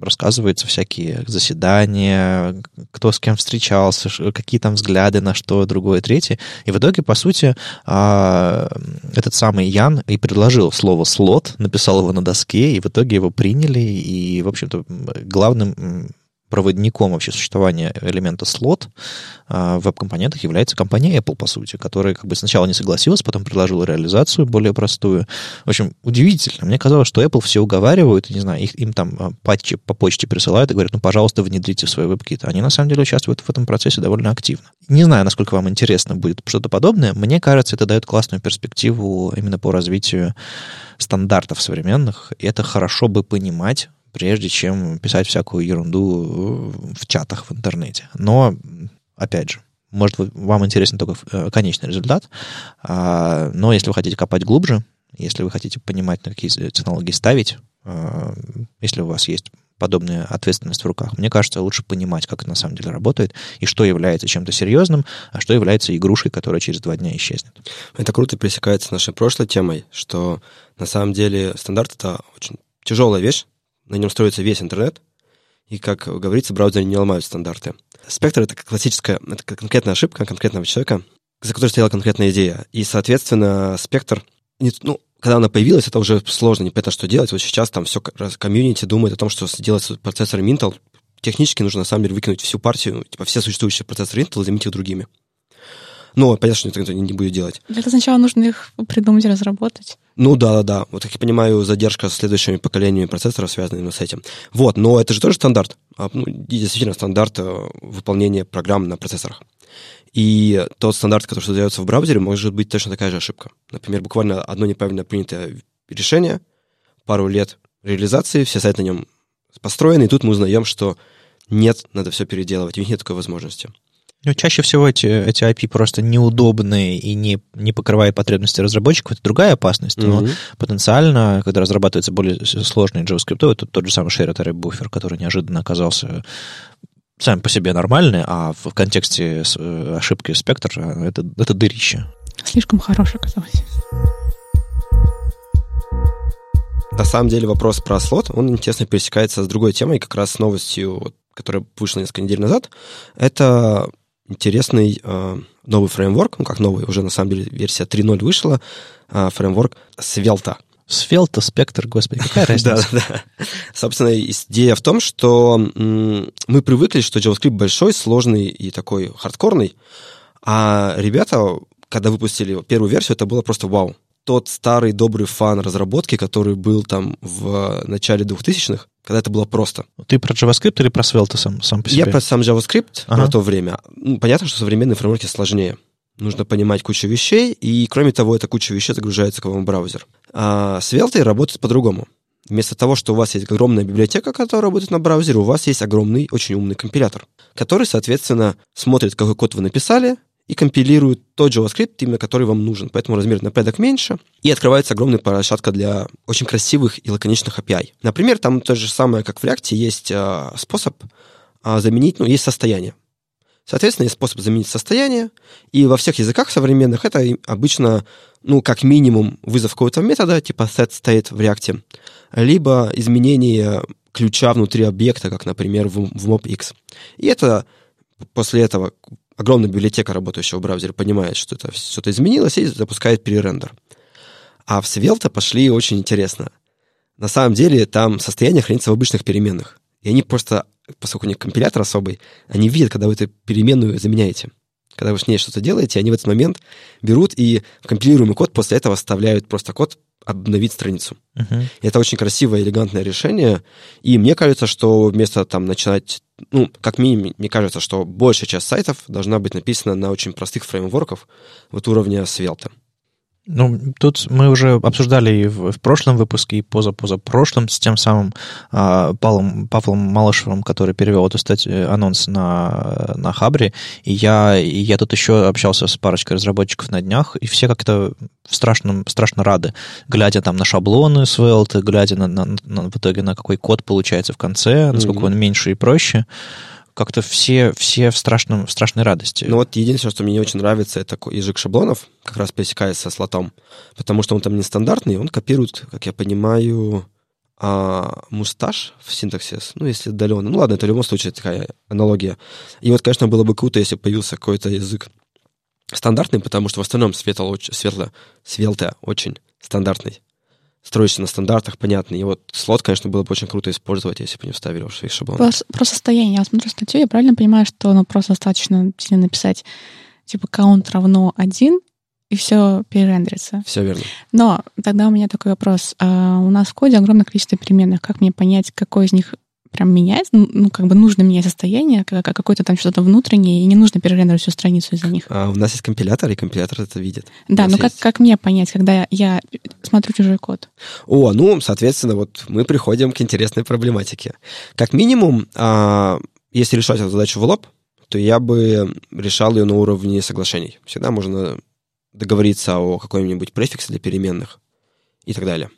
рассказываются всякие заседания, кто с кем встречался, какие там взгляды на что, другое, третье. И в итоге, по сути, а, этот самый Ян и предложил слово «слот», написал его на доске, и в итоге его приняли, и, в общем-то, главным проводником вообще существования элемента слот а, в веб-компонентах является компания Apple, по сути, которая как бы сначала не согласилась, потом предложила реализацию более простую. В общем, удивительно. Мне казалось, что Apple все уговаривают, не знаю, их, им там а, патчи по почте присылают и говорят, ну, пожалуйста, внедрите в свой WebKit. Они на самом деле участвуют в этом процессе довольно активно. Не знаю, насколько вам интересно будет что-то подобное. Мне кажется, это дает классную перспективу именно по развитию стандартов современных. И это хорошо бы понимать прежде чем писать всякую ерунду в чатах в интернете. Но, опять же, может, вам интересен только э, конечный результат, а, но если вы хотите копать глубже, если вы хотите понимать, на какие технологии ставить, а, если у вас есть подобная ответственность в руках. Мне кажется, лучше понимать, как это на самом деле работает, и что является чем-то серьезным, а что является игрушкой, которая через два дня исчезнет. Это круто пересекается с нашей прошлой темой, что на самом деле стандарт — это очень тяжелая вещь, на нем строится весь интернет, и, как говорится, браузеры не ломают стандарты. Спектр — это классическая, это конкретная ошибка конкретного человека, за которой стояла конкретная идея. И, соответственно, спектр, ну, когда она появилась, это уже сложно, непонятно, что делать. Вот сейчас там все комьюнити думает о том, что сделать процессор Intel. Технически нужно, на самом деле, выкинуть всю партию, типа все существующие процессоры Intel и заменить их другими. Но понятно, что никто не будет делать. Для этого сначала нужно их придумать, разработать. Ну да, да, да. Вот, как я понимаю, задержка с следующими поколениями процессоров связана именно с этим. Вот, но это же тоже стандарт. А, ну, действительно, стандарт э, выполнения программ на процессорах. И тот стандарт, который создается в браузере, может быть точно такая же ошибка. Например, буквально одно неправильно принятое решение, пару лет реализации, все сайты на нем построены, и тут мы узнаем, что нет, надо все переделывать, у них нет такой возможности. Ну, чаще всего эти, эти IP просто неудобные и не, не покрывают потребности разработчиков. Это другая опасность. Mm-hmm. Но потенциально, когда разрабатывается более сложный JavaScript, это тот же самый shared array буфер, который неожиданно оказался сам по себе нормальный, а в контексте э, ошибки спектра это, это дырище. Слишком хороший оказалось. На самом деле вопрос про слот, он интересно пересекается с другой темой, как раз с новостью, которая вышла несколько недель назад. Это интересный э, новый фреймворк, ну как новый, уже на самом деле версия 3.0 вышла, э, фреймворк Svelte. Svelte, спектр, господи, какая разница? да, да. Собственно, идея в том, что мы привыкли, что JavaScript большой, сложный и такой хардкорный, а ребята, когда выпустили первую версию, это было просто вау тот старый добрый фан разработки, который был там в начале 2000-х, когда это было просто. Ты про JavaScript или про Svelte сам, сам по себе? Я про сам JavaScript, ага. про то время. Ну, понятно, что современные фреймворки сложнее. Нужно понимать кучу вещей, и, кроме того, эта куча вещей загружается к вам в браузер. А Svelte работает по-другому. Вместо того, что у вас есть огромная библиотека, которая работает на браузере, у вас есть огромный, очень умный компилятор, который, соответственно, смотрит, какой код вы написали, и компилирует тот JavaScript, именно который вам нужен. Поэтому размер на порядок меньше, и открывается огромная площадка для очень красивых и лаконичных API. Например, там то же самое, как в React, есть э, способ э, заменить, ну, есть состояние. Соответственно, есть способ заменить состояние, и во всех языках современных это обычно, ну, как минимум, вызов какого-то метода, типа set state в React, либо изменение ключа внутри объекта, как, например, в, в mobx. И это после этого огромная библиотека работающего в браузере понимает, что это что-то изменилось, и запускает перерендер. А в Svelte пошли очень интересно. На самом деле там состояние хранится в обычных переменных. И они просто, поскольку у них компилятор особый, они видят, когда вы эту переменную заменяете. Когда вы с ней что-то делаете, они в этот момент берут и в компилируемый код после этого вставляют просто код обновить страницу. Uh-huh. Это очень красивое, элегантное решение. И мне кажется, что вместо там начинать ну, как минимум, мне кажется, что большая часть сайтов должна быть написана на очень простых фреймворках вот уровня Svelte. Ну, тут мы уже обсуждали и в, в прошлом выпуске, и позапозапрошлом с тем самым а, Павлом, Павлом Малышевым, который перевел эту статью, э, анонс на, на Хабре. И я, и я тут еще общался с парочкой разработчиков на днях, и все как-то страшно, страшно рады, глядя там на шаблоны Svelte, глядя на, на, на, в итоге на какой код получается в конце, насколько mm-hmm. он меньше и проще как-то все, все в, страшном, в страшной радости. Ну вот единственное, что мне не очень нравится, это язык шаблонов, как раз пересекается со слотом, потому что он там нестандартный, он копирует, как я понимаю, а, мусташ в синтаксис, ну, если отдаленно. Ну, ладно, это в любом случае такая аналогия. И вот, конечно, было бы круто, если появился какой-то язык стандартный, потому что в остальном светло, светло, светло очень стандартный. Строишься на стандартах, понятно. И вот слот, конечно, было бы очень круто использовать, если бы не вставили в свои шаблоны. Про, про состояние. Я смотрю статью, я правильно понимаю, что ну, просто достаточно сильно написать, типа, count равно один, и все перерендерится. Все верно. Но тогда у меня такой вопрос. А у нас в коде огромное количество переменных. Как мне понять, какой из них прям менять, ну, ну, как бы нужно менять состояние, как, какое-то там что-то внутреннее, и не нужно перерендерить всю страницу из-за них. А у нас есть компилятор, и компилятор это видит. Да, ну как, есть... как мне понять, когда я смотрю чужой код? О, ну, соответственно, вот мы приходим к интересной проблематике. Как минимум, а, если решать эту задачу в лоб, то я бы решал ее на уровне соглашений. Всегда можно договориться о каком-нибудь префиксе для переменных и так далее.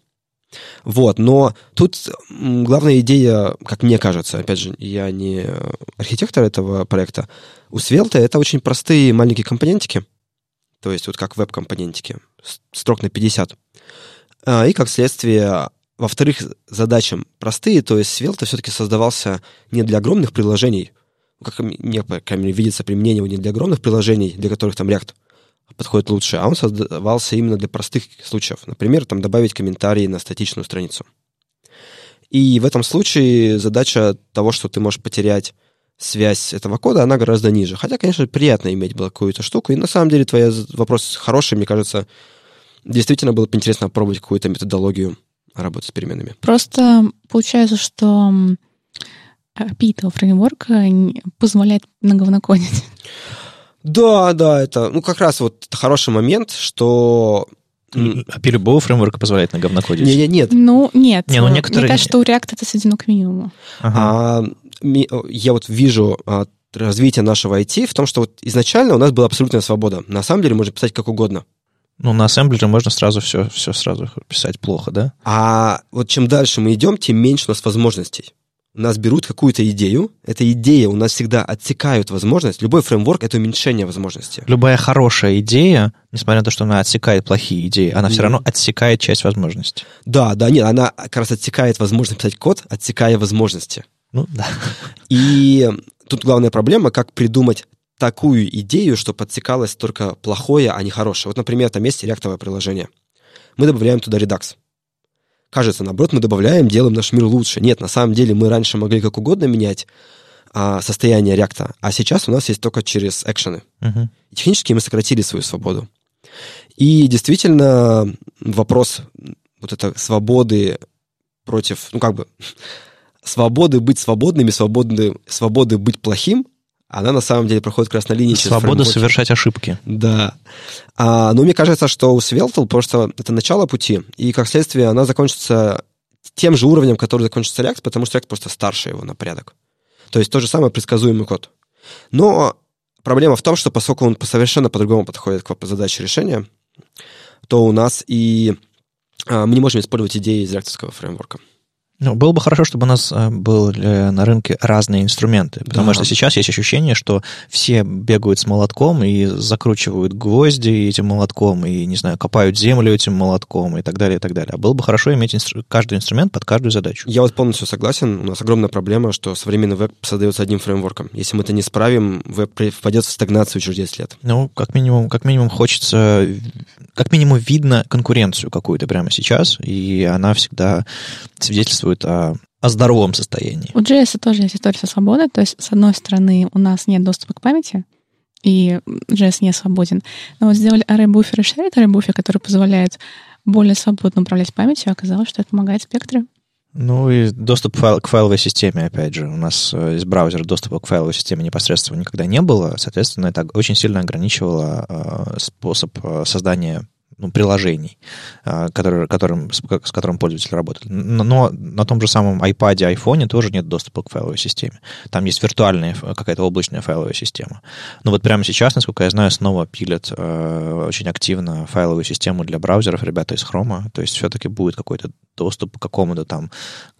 Вот, но тут главная идея, как мне кажется, опять же, я не архитектор этого проекта, у Svelte это очень простые маленькие компонентики, то есть вот как веб-компонентики, строк на 50. А, и как следствие, во-вторых, задачам простые, то есть Svelte все-таки создавался не для огромных приложений, как мне, по крайней мере, видится применение не для огромных приложений, для которых там React подходит лучше, а он создавался именно для простых случаев. Например, там добавить комментарии на статичную страницу. И в этом случае задача того, что ты можешь потерять связь этого кода, она гораздо ниже. Хотя, конечно, приятно иметь было какую-то штуку. И на самом деле твой вопрос хороший, мне кажется. Действительно было бы интересно попробовать какую-то методологию работы с переменными. Просто получается, что API этого фреймворка позволяет наговнокодить. Да, да, это, ну, как раз вот хороший момент, что API любого фреймворка позволяет на говнокодить? Не, не, нет. Ну, нет. Не, ну, некоторые... Мне кажется, что у React это сведено к минимуму. Ага. А, я вот вижу а, развитие нашего IT в том, что вот изначально у нас была абсолютная свобода. На самом деле можно писать как угодно. Ну, на ассемблере можно сразу все, все сразу писать плохо, да? А вот чем дальше мы идем, тем меньше у нас возможностей у нас берут какую-то идею, эта идея у нас всегда отсекают возможность. Любой фреймворк — это уменьшение возможности. Любая хорошая идея, несмотря на то, что она отсекает плохие идеи, она mm. все равно отсекает часть возможностей. Да, да, нет, она как раз отсекает возможность писать код, отсекая возможности. Ну, да. И тут главная проблема, как придумать такую идею, что подсекалось только плохое, а не хорошее. Вот, например, там есть реактовое приложение. Мы добавляем туда редакс кажется, наоборот, мы добавляем, делаем наш мир лучше. Нет, на самом деле мы раньше могли как угодно менять а, состояние реакта, а сейчас у нас есть только через экшены. Uh-huh. технически мы сократили свою свободу. И действительно вопрос вот этой свободы против, ну как бы, свободы быть свободными, свободы, свободы быть плохим – она на самом деле проходит красной линии. Свобода совершать ошибки. Да. А, но мне кажется, что у Svelte просто это начало пути, и как следствие она закончится тем же уровнем, который закончится React, потому что React просто старше его на порядок. То есть то же самое предсказуемый код. Но проблема в том, что поскольку он совершенно по-другому подходит к задаче решения, то у нас и а, мы не можем использовать идеи из реакторского фреймворка. Ну, было бы хорошо, чтобы у нас э, были на рынке разные инструменты, потому да. что сейчас есть ощущение, что все бегают с молотком и закручивают гвозди этим молотком, и, не знаю, копают землю этим молотком и так далее, и так далее. А было бы хорошо иметь инстру... каждый инструмент под каждую задачу. Я вот полностью согласен. У нас огромная проблема, что современный веб создается одним фреймворком. Если мы это не справим, веб впадет в стагнацию через 10 лет. Ну, как минимум, как минимум хочется... Как минимум видно конкуренцию какую-то прямо сейчас, и она всегда свидетельствует свидетельствует о, о здоровом состоянии. У JS тоже есть история со свободой. То есть, с одной стороны, у нас нет доступа к памяти, и JS не свободен. Но вот сделали array-буфер и shared array-буфер, который позволяет более свободно управлять памятью, оказалось, что это помогает спектре. Ну и доступ файл, к файловой системе, опять же. У нас э, из браузера доступа к файловой системе непосредственно никогда не было. Соответственно, это очень сильно ограничивало э, способ э, создания ну, приложений, а, который, которым, с, с которым пользователь работает. Но на том же самом iPad, iPhone тоже нет доступа к файловой системе. Там есть виртуальная какая-то облачная файловая система. Но вот прямо сейчас, насколько я знаю, снова пилят э, очень активно файловую систему для браузеров ребята из Chrome. То есть все-таки будет какой-то доступ к какому-то там,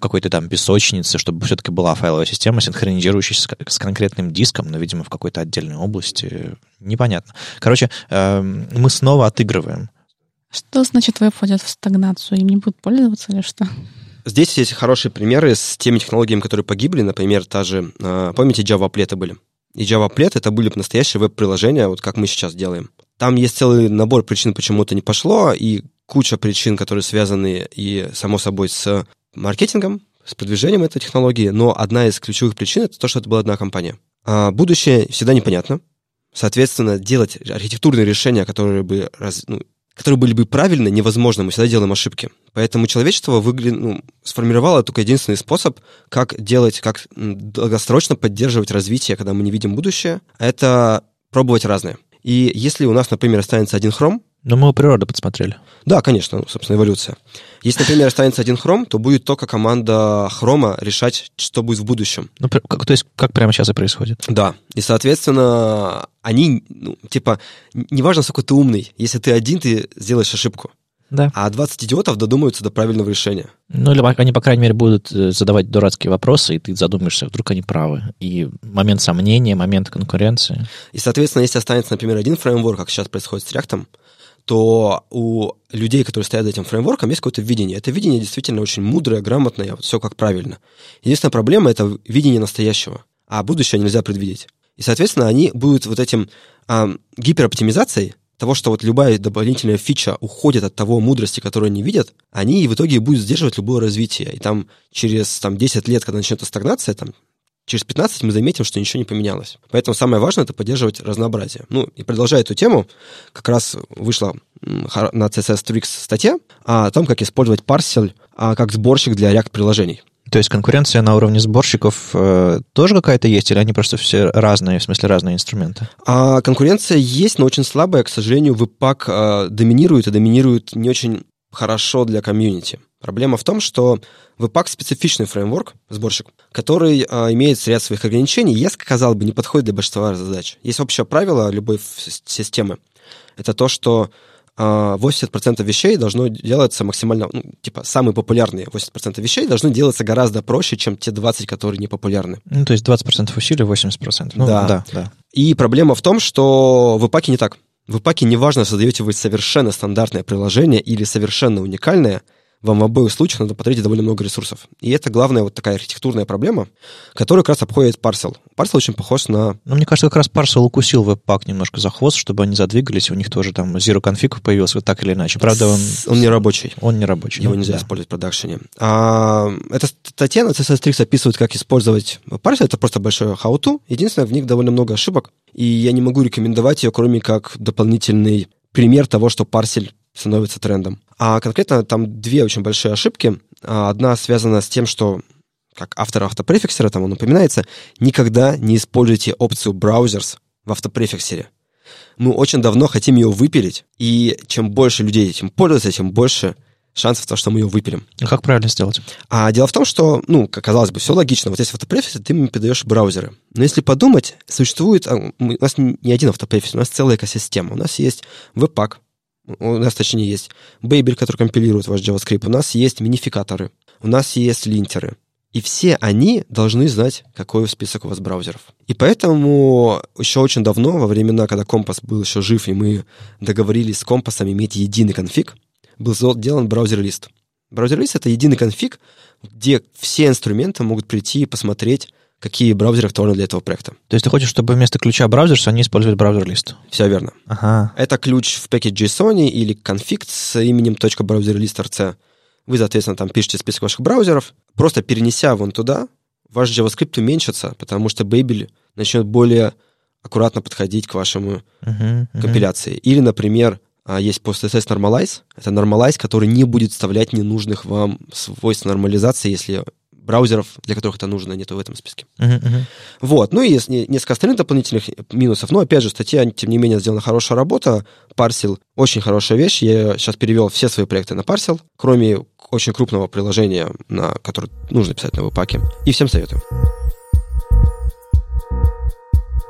какой-то там песочнице, чтобы все-таки была файловая система, синхронизирующаяся с, с конкретным диском, но, видимо, в какой-то отдельной области. Непонятно. Короче, э, мы снова отыгрываем что значит веб входит в стагнацию? Им не будут пользоваться или что? Здесь есть хорошие примеры с теми технологиями, которые погибли. Например, та же, а, помните, Java Applet были? И Java Applet это были настоящие веб-приложения, вот как мы сейчас делаем. Там есть целый набор причин, почему это не пошло, и куча причин, которые связаны и, само собой, с маркетингом, с продвижением этой технологии, но одна из ключевых причин — это то, что это была одна компания. А будущее всегда непонятно. Соответственно, делать архитектурные решения, которые бы раз, ну, которые были бы правильны, невозможно. Мы всегда делаем ошибки. Поэтому человечество выгля... ну, сформировало только единственный способ, как делать, как долгосрочно поддерживать развитие, когда мы не видим будущее, это пробовать разное. И если у нас, например, останется один хром, но мы у природы подсмотрели. Да, конечно, ну, собственно, эволюция. Если, например, останется один хром, то будет только команда хрома решать, что будет в будущем. Ну, как, то есть, как прямо сейчас и происходит. Да. И, соответственно, они, ну, типа, неважно, сколько ты умный, если ты один, ты сделаешь ошибку. Да. А 20 идиотов додумаются до правильного решения. Ну, или они, по крайней мере, будут э, задавать дурацкие вопросы, и ты задумаешься, вдруг они правы. И момент сомнения, момент конкуренции. И, соответственно, если останется, например, один фреймворк, как сейчас происходит с React, то у людей, которые стоят за этим фреймворком, есть какое-то видение. Это видение действительно очень мудрое, грамотное, вот все как правильно. Единственная проблема — это видение настоящего, а будущее нельзя предвидеть. И, соответственно, они будут вот этим а, гипероптимизацией того, что вот любая дополнительная фича уходит от того мудрости, которую они видят, они в итоге будут сдерживать любое развитие. И там через там, 10 лет, когда начнется стагнация, там, через 15 мы заметим, что ничего не поменялось. Поэтому самое важное — это поддерживать разнообразие. Ну, и продолжая эту тему, как раз вышла на CSS Tricks статья о том, как использовать парсель а, как сборщик для React-приложений. То есть конкуренция на уровне сборщиков э, тоже какая-то есть, или они просто все разные, в смысле разные инструменты? А, конкуренция есть, но очень слабая. К сожалению, Webpack э, доминирует, и доминирует не очень хорошо для комьюнити. Проблема в том, что Webpack специфичный фреймворк, сборщик, который э, имеет ряд своих ограничений, и, казалось бы, не подходит для большинства задач. Есть общее правило любой системы. Это то, что э, 80% вещей должно делаться максимально, ну, типа, самые популярные 80% вещей должны делаться гораздо проще, чем те 20, которые не популярны. Ну, то есть 20% усилий, 80%. Ну, да. да, да. И проблема в том, что в Webpack не так. В Webpack неважно, создаете вы совершенно стандартное приложение или совершенно уникальное – вам в обоих случаях надо потратить довольно много ресурсов. И это главная вот такая архитектурная проблема, которую как раз обходит Parcel. Parcel очень похож на... Ну, мне кажется, как раз Parcel укусил веб-пак немножко за хвост, чтобы они задвигались, у них тоже там Zero Config появился вот так или иначе. Правда, он... Он не рабочий. Он не рабочий. Его нельзя да. использовать в продакшене. А, эта статья на CSS Tricks описывает, как использовать Parcel. Это просто большое how-to. Единственное, в них довольно много ошибок, и я не могу рекомендовать ее, кроме как дополнительный пример того, что парсель становится трендом. А конкретно там две очень большие ошибки. А, одна связана с тем, что как автор автопрефиксера, там он упоминается, никогда не используйте опцию browsers в автопрефиксере. Мы очень давно хотим ее выпилить, и чем больше людей этим пользуются, тем больше шансов того, что мы ее выпилим. А как правильно сделать? А дело в том, что, ну, как казалось бы, все логично. Вот если в автопрефиксе ты мне передаешь браузеры. Но если подумать, существует... А, у нас не один автопрефикс, у нас целая экосистема. У нас есть Webpack, у нас, точнее, есть Babel, который компилирует ваш JavaScript, у нас есть минификаторы, у нас есть линтеры. И все они должны знать, какой список у вас браузеров. И поэтому еще очень давно, во времена, когда Компас был еще жив, и мы договорились с Компасом иметь единый конфиг, был сделан браузер-лист. Браузер-лист — это единый конфиг, где все инструменты могут прийти и посмотреть, какие браузеры актуальны для этого проекта. То есть ты хочешь, чтобы вместо ключа браузер они использовали браузер-лист? Все верно. Ага. Это ключ в пакете JSON или конфиг с именем .browserlist.rc. Вы, соответственно, там пишете список ваших браузеров. Просто перенеся вон туда, ваш JavaScript уменьшится, потому что Babel начнет более аккуратно подходить к вашему uh-huh, uh-huh. компиляции. Или, например, а, есть PostSS Normalize. Это Normalize, который не будет вставлять ненужных вам свойств нормализации, если браузеров, для которых это нужно, нету в этом списке. Uh-huh, uh-huh. Вот. Ну и есть несколько остальных дополнительных минусов. Но, опять же, статья, тем не менее, сделана хорошая работа. Парсил — очень хорошая вещь. Я сейчас перевел все свои проекты на Парсил, кроме очень крупного приложения, на которое нужно писать на веб-паке. И всем советую.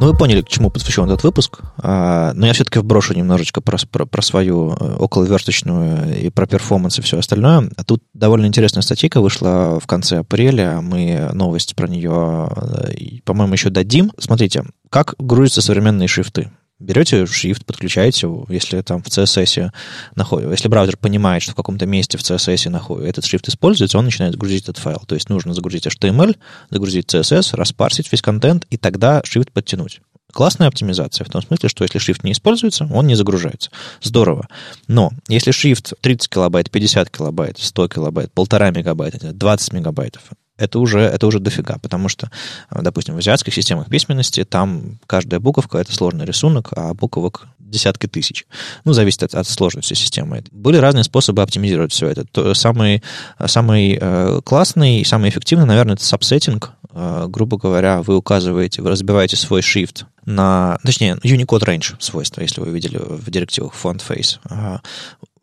Ну, вы поняли, к чему посвящен этот выпуск. А, но я все-таки вброшу немножечко про, про, про свою э, околоверточную и про перформанс и все остальное. А тут довольно интересная статья вышла в конце апреля. Мы новость про нее, э, по-моему, еще дадим. Смотрите, как грузятся современные шрифты берете шрифт, подключаете, если там в CSS находится, если браузер понимает, что в каком-то месте в CSS находится, этот шрифт используется, он начинает грузить этот файл. То есть нужно загрузить HTML, загрузить CSS, распарсить весь контент, и тогда шрифт подтянуть. Классная оптимизация в том смысле, что если шрифт не используется, он не загружается. Здорово. Но если шрифт 30 килобайт, 50 килобайт, 100 килобайт, полтора мегабайта, 20 мегабайтов, это уже, это уже дофига, потому что, допустим, в азиатских системах письменности там каждая буковка — это сложный рисунок, а буквок десятки тысяч. Ну, зависит от, от сложности системы. Были разные способы оптимизировать все это. То, самый самый э, классный и самый эффективный, наверное, это сабсеттинг. Э, грубо говоря, вы указываете, вы разбиваете свой shift на... Точнее, Unicode Range свойства, если вы видели в директивах font face. Э,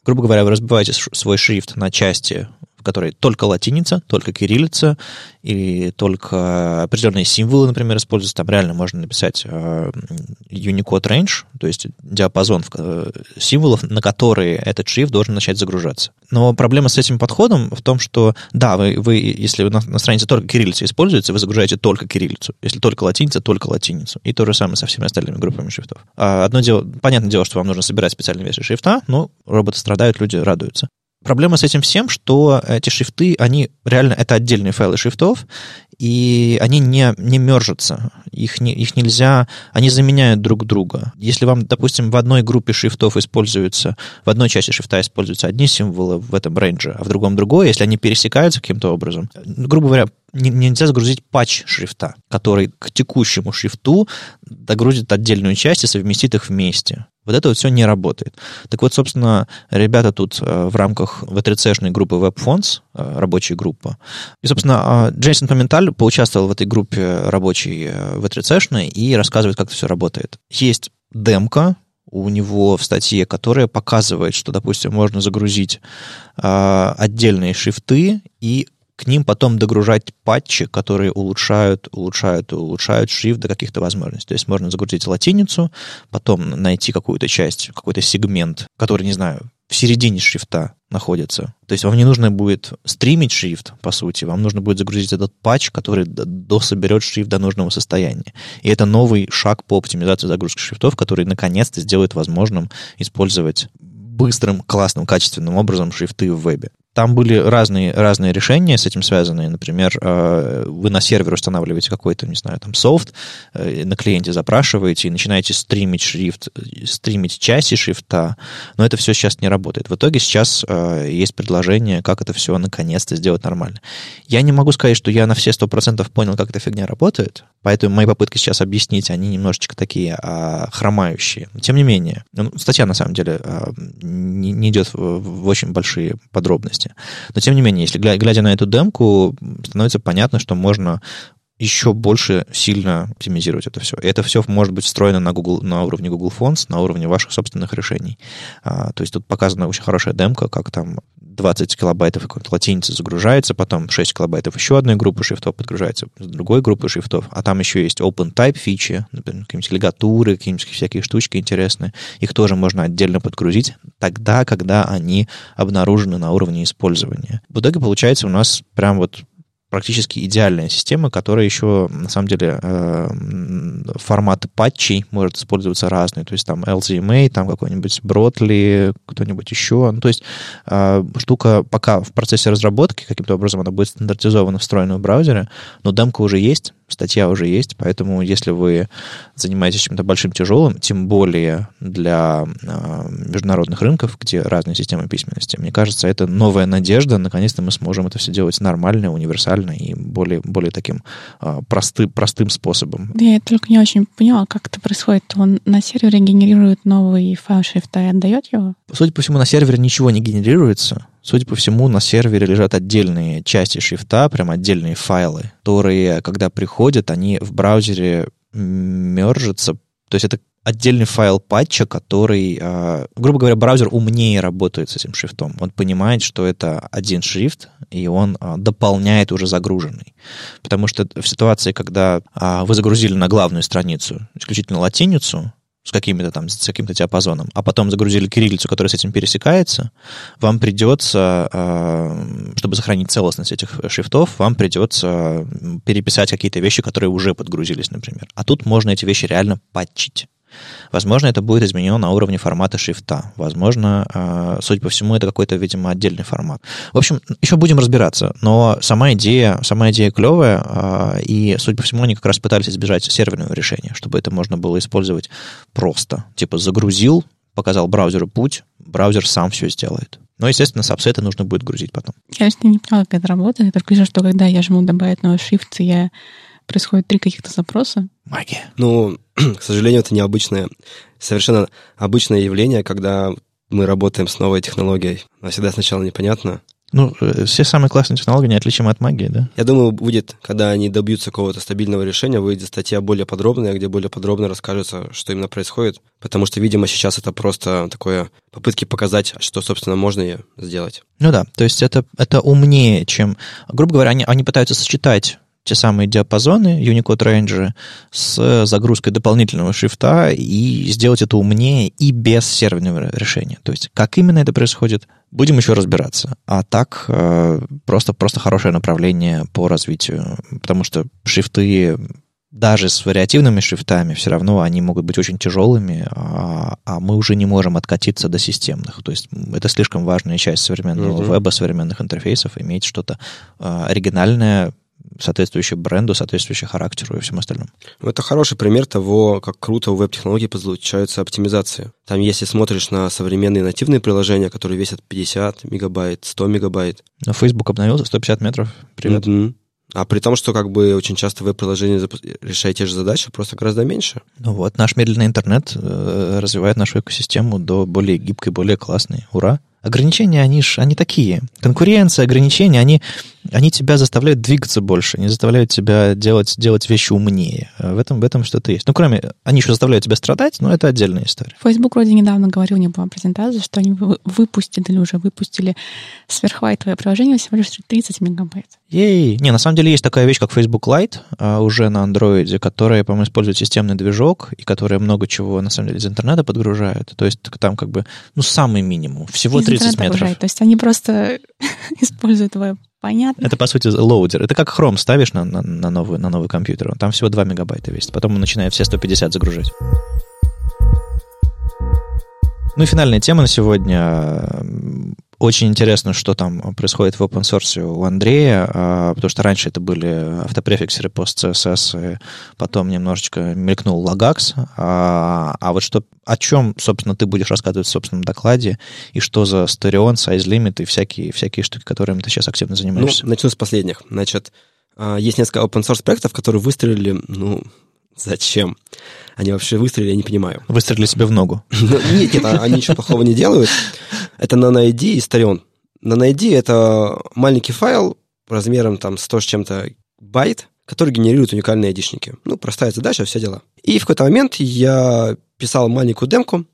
грубо говоря, вы разбиваете свой шрифт на части которой только латиница, только кириллица, или только определенные символы, например, используются. Там реально можно написать э, Unicode Range, то есть диапазон э, символов, на которые этот шрифт должен начать загружаться. Но проблема с этим подходом в том, что, да, вы, вы если на, на странице только кириллица используется, вы загружаете только кириллицу. Если только латиница, только латиницу. И то же самое со всеми остальными группами шрифтов. А одно дело, понятное дело, что вам нужно собирать специальные версии шрифта, но роботы страдают, люди радуются. Проблема с этим всем, что эти шрифты, они реально, это отдельные файлы шрифтов, и они не, не мержатся, их, не, их нельзя, они заменяют друг друга. Если вам, допустим, в одной группе шрифтов используются, в одной части шрифта используются одни символы в этом рейнже, а в другом другое, если они пересекаются каким-то образом, грубо говоря, нельзя загрузить патч шрифта, который к текущему шрифту догрузит отдельную часть и совместит их вместе. Вот это вот все не работает. Так вот, собственно, ребята тут э, в рамках V3C-шной группы WebFonts, э, рабочая группа, и, собственно, э, Джейсон Поменталь поучаствовал в этой группе рабочей V3C-шной и рассказывает, как это все работает. Есть демка, у него в статье, которая показывает, что, допустим, можно загрузить э, отдельные шрифты и к ним потом догружать патчи, которые улучшают, улучшают, улучшают шрифт до каких-то возможностей. То есть можно загрузить латиницу, потом найти какую-то часть, какой-то сегмент, который, не знаю, в середине шрифта находится. То есть вам не нужно будет стримить шрифт, по сути, вам нужно будет загрузить этот патч, который дособерет шрифт до нужного состояния. И это новый шаг по оптимизации загрузки шрифтов, который наконец-то сделает возможным использовать быстрым, классным, качественным образом шрифты в вебе. Там были разные, разные решения с этим связанные. Например, э, вы на сервер устанавливаете какой-то, не знаю, там софт, э, на клиенте запрашиваете и начинаете стримить шрифт, стримить части шрифта, но это все сейчас не работает. В итоге сейчас э, есть предложение, как это все наконец-то сделать нормально. Я не могу сказать, что я на все 100% понял, как эта фигня работает, поэтому мои попытки сейчас объяснить, они немножечко такие а, хромающие. Тем не менее, ну, статья на самом деле не, не идет в, очень большие подробности. Но, тем не менее, если глядя на эту демку, становится понятно, что можно еще больше сильно оптимизировать это все. Это все может быть встроено на, Google, на уровне Google Fonts, на уровне ваших собственных решений. А, то есть тут показана очень хорошая демка, как там 20 килобайтов какой-то латиницы загружается, потом 6 килобайтов еще одной группы шрифтов подгружается, другой группы шрифтов, а там еще есть open type фичи, например, какие-нибудь лигатуры, какие-нибудь всякие штучки интересные. Их тоже можно отдельно подгрузить тогда, когда они обнаружены на уровне использования. В итоге получается у нас прям вот практически идеальная система, которая еще, на самом деле, э, форматы патчей может использоваться разные. То есть там LZMA, там какой-нибудь Brotli, кто-нибудь еще. Ну, то есть э, штука пока в процессе разработки, каким-то образом она будет стандартизована, встроена в браузере, но демка уже есть, статья уже есть, поэтому если вы занимаетесь чем-то большим, тяжелым, тем более для э, международных рынков, где разные системы письменности, мне кажется, это новая надежда, наконец-то мы сможем это все делать нормально, универсально и более, более таким э, просты, простым способом. Я только не очень поняла, как это происходит. Он на сервере генерирует новый файл шрифта и отдает его? Судя по всему, на сервере ничего не генерируется, Судя по всему, на сервере лежат отдельные части шрифта, прям отдельные файлы, которые, когда приходят, они в браузере мержатся. То есть это отдельный файл патча, который, э, грубо говоря, браузер умнее работает с этим шрифтом. Он понимает, что это один шрифт, и он э, дополняет уже загруженный. Потому что в ситуации, когда э, вы загрузили на главную страницу исключительно латиницу, с каким-то там, с каким-то диапазоном, а потом загрузили кириллицу, которая с этим пересекается, вам придется, а, чтобы сохранить целостность этих шрифтов, вам придется переписать какие-то вещи, которые уже подгрузились, например. А тут можно эти вещи реально патчить. Возможно, это будет изменено на уровне формата шрифта. Возможно, э, судя по всему, это какой-то, видимо, отдельный формат. В общем, еще будем разбираться. Но сама идея, сама идея клевая, э, и, судя по всему, они как раз пытались избежать серверного решения, чтобы это можно было использовать просто. Типа загрузил, показал браузеру путь, браузер сам все сделает. Но, естественно, сабсеты нужно будет грузить потом. Я, конечно, не поняла, как это работает. Я только вижу, что когда я жму добавить новый шрифт, я происходит три каких-то запроса. Магия. Ну, к сожалению, это необычное, совершенно обычное явление, когда мы работаем с новой технологией. Но всегда сначала непонятно. Ну, э, все самые классные технологии неотличимы от магии, да? Я думаю, будет, когда они добьются какого-то стабильного решения, выйдет статья более подробная, где более подробно расскажется, что именно происходит. Потому что, видимо, сейчас это просто такое попытки показать, что, собственно, можно сделать. Ну да, то есть это, это умнее, чем... Грубо говоря, они, они пытаются сочетать те самые диапазоны Unicode Range с загрузкой дополнительного шрифта и сделать это умнее и без серверного решения. То есть как именно это происходит, будем еще разбираться. А так э, просто, просто хорошее направление по развитию, потому что шрифты даже с вариативными шрифтами все равно они могут быть очень тяжелыми, а, а мы уже не можем откатиться до системных. То есть это слишком важная часть современного mm-hmm. веба, современных интерфейсов, иметь что-то э, оригинальное, соответствующее бренду, соответствующее характеру и всем остальным. Ну, это хороший пример того, как круто у веб-технологий получаются оптимизации. Там, если смотришь на современные нативные приложения, которые весят 50 мегабайт, 100 мегабайт. Но Facebook обновился 150 метров. Привет. Mm-hmm. А при том, что как бы очень часто веб-приложение решает те же задачи, просто гораздо меньше. Ну вот, наш медленный интернет э, развивает нашу экосистему до более гибкой, более классной. Ура! Ограничения, они ж, они такие. Конкуренция, ограничения, они, они тебя заставляют двигаться больше, они заставляют тебя делать, делать вещи умнее. В этом, в этом что-то есть. Ну, кроме, они еще заставляют тебя страдать, но это отдельная история. Facebook вроде недавно говорил, не было презентации, что они выпустили или уже выпустили сверхлайтовое приложение всего лишь 30 мегабайт. Ей! Не, на самом деле есть такая вещь, как Facebook Lite а, уже на Android, которая, по-моему, использует системный движок, и которая много чего, на самом деле, из интернета подгружает. То есть там как бы, ну, самый минимум. Всего из 30 метров. Обожает. То есть они просто используют веб. Понятно. Это, по сути, loader. Это как Chrome ставишь на, на, на, новый, на новый компьютер. Там всего 2 мегабайта весит. Потом он начинает все 150 загружать. Ну и финальная тема на сегодня. Очень интересно, что там происходит в open source у Андрея, а, потому что раньше это были Autoprefixer ы PostCSS, и потом немножечко мелькнул Logux. А, а вот что, о чем, собственно, ты будешь рассказывать в собственном докладе, и что за Sterion, Size Limit и всякие, всякие штуки, которыми ты сейчас активно занимаешься? Ну, начну с последних. Значит, а, есть несколько open source проектов, которые выстрелили, ну, зачем? Они вообще выстрелили, я не понимаю. Выстрелили себе в ногу. Ну, нет, нет, они ничего плохого не делают. Это NanoID и Starion. NanoID — это маленький файл размером там 100 с чем-то байт, который генерирует уникальные айдишники. Ну, простая задача, все дела. И в какой-то момент я писал маленькую демку,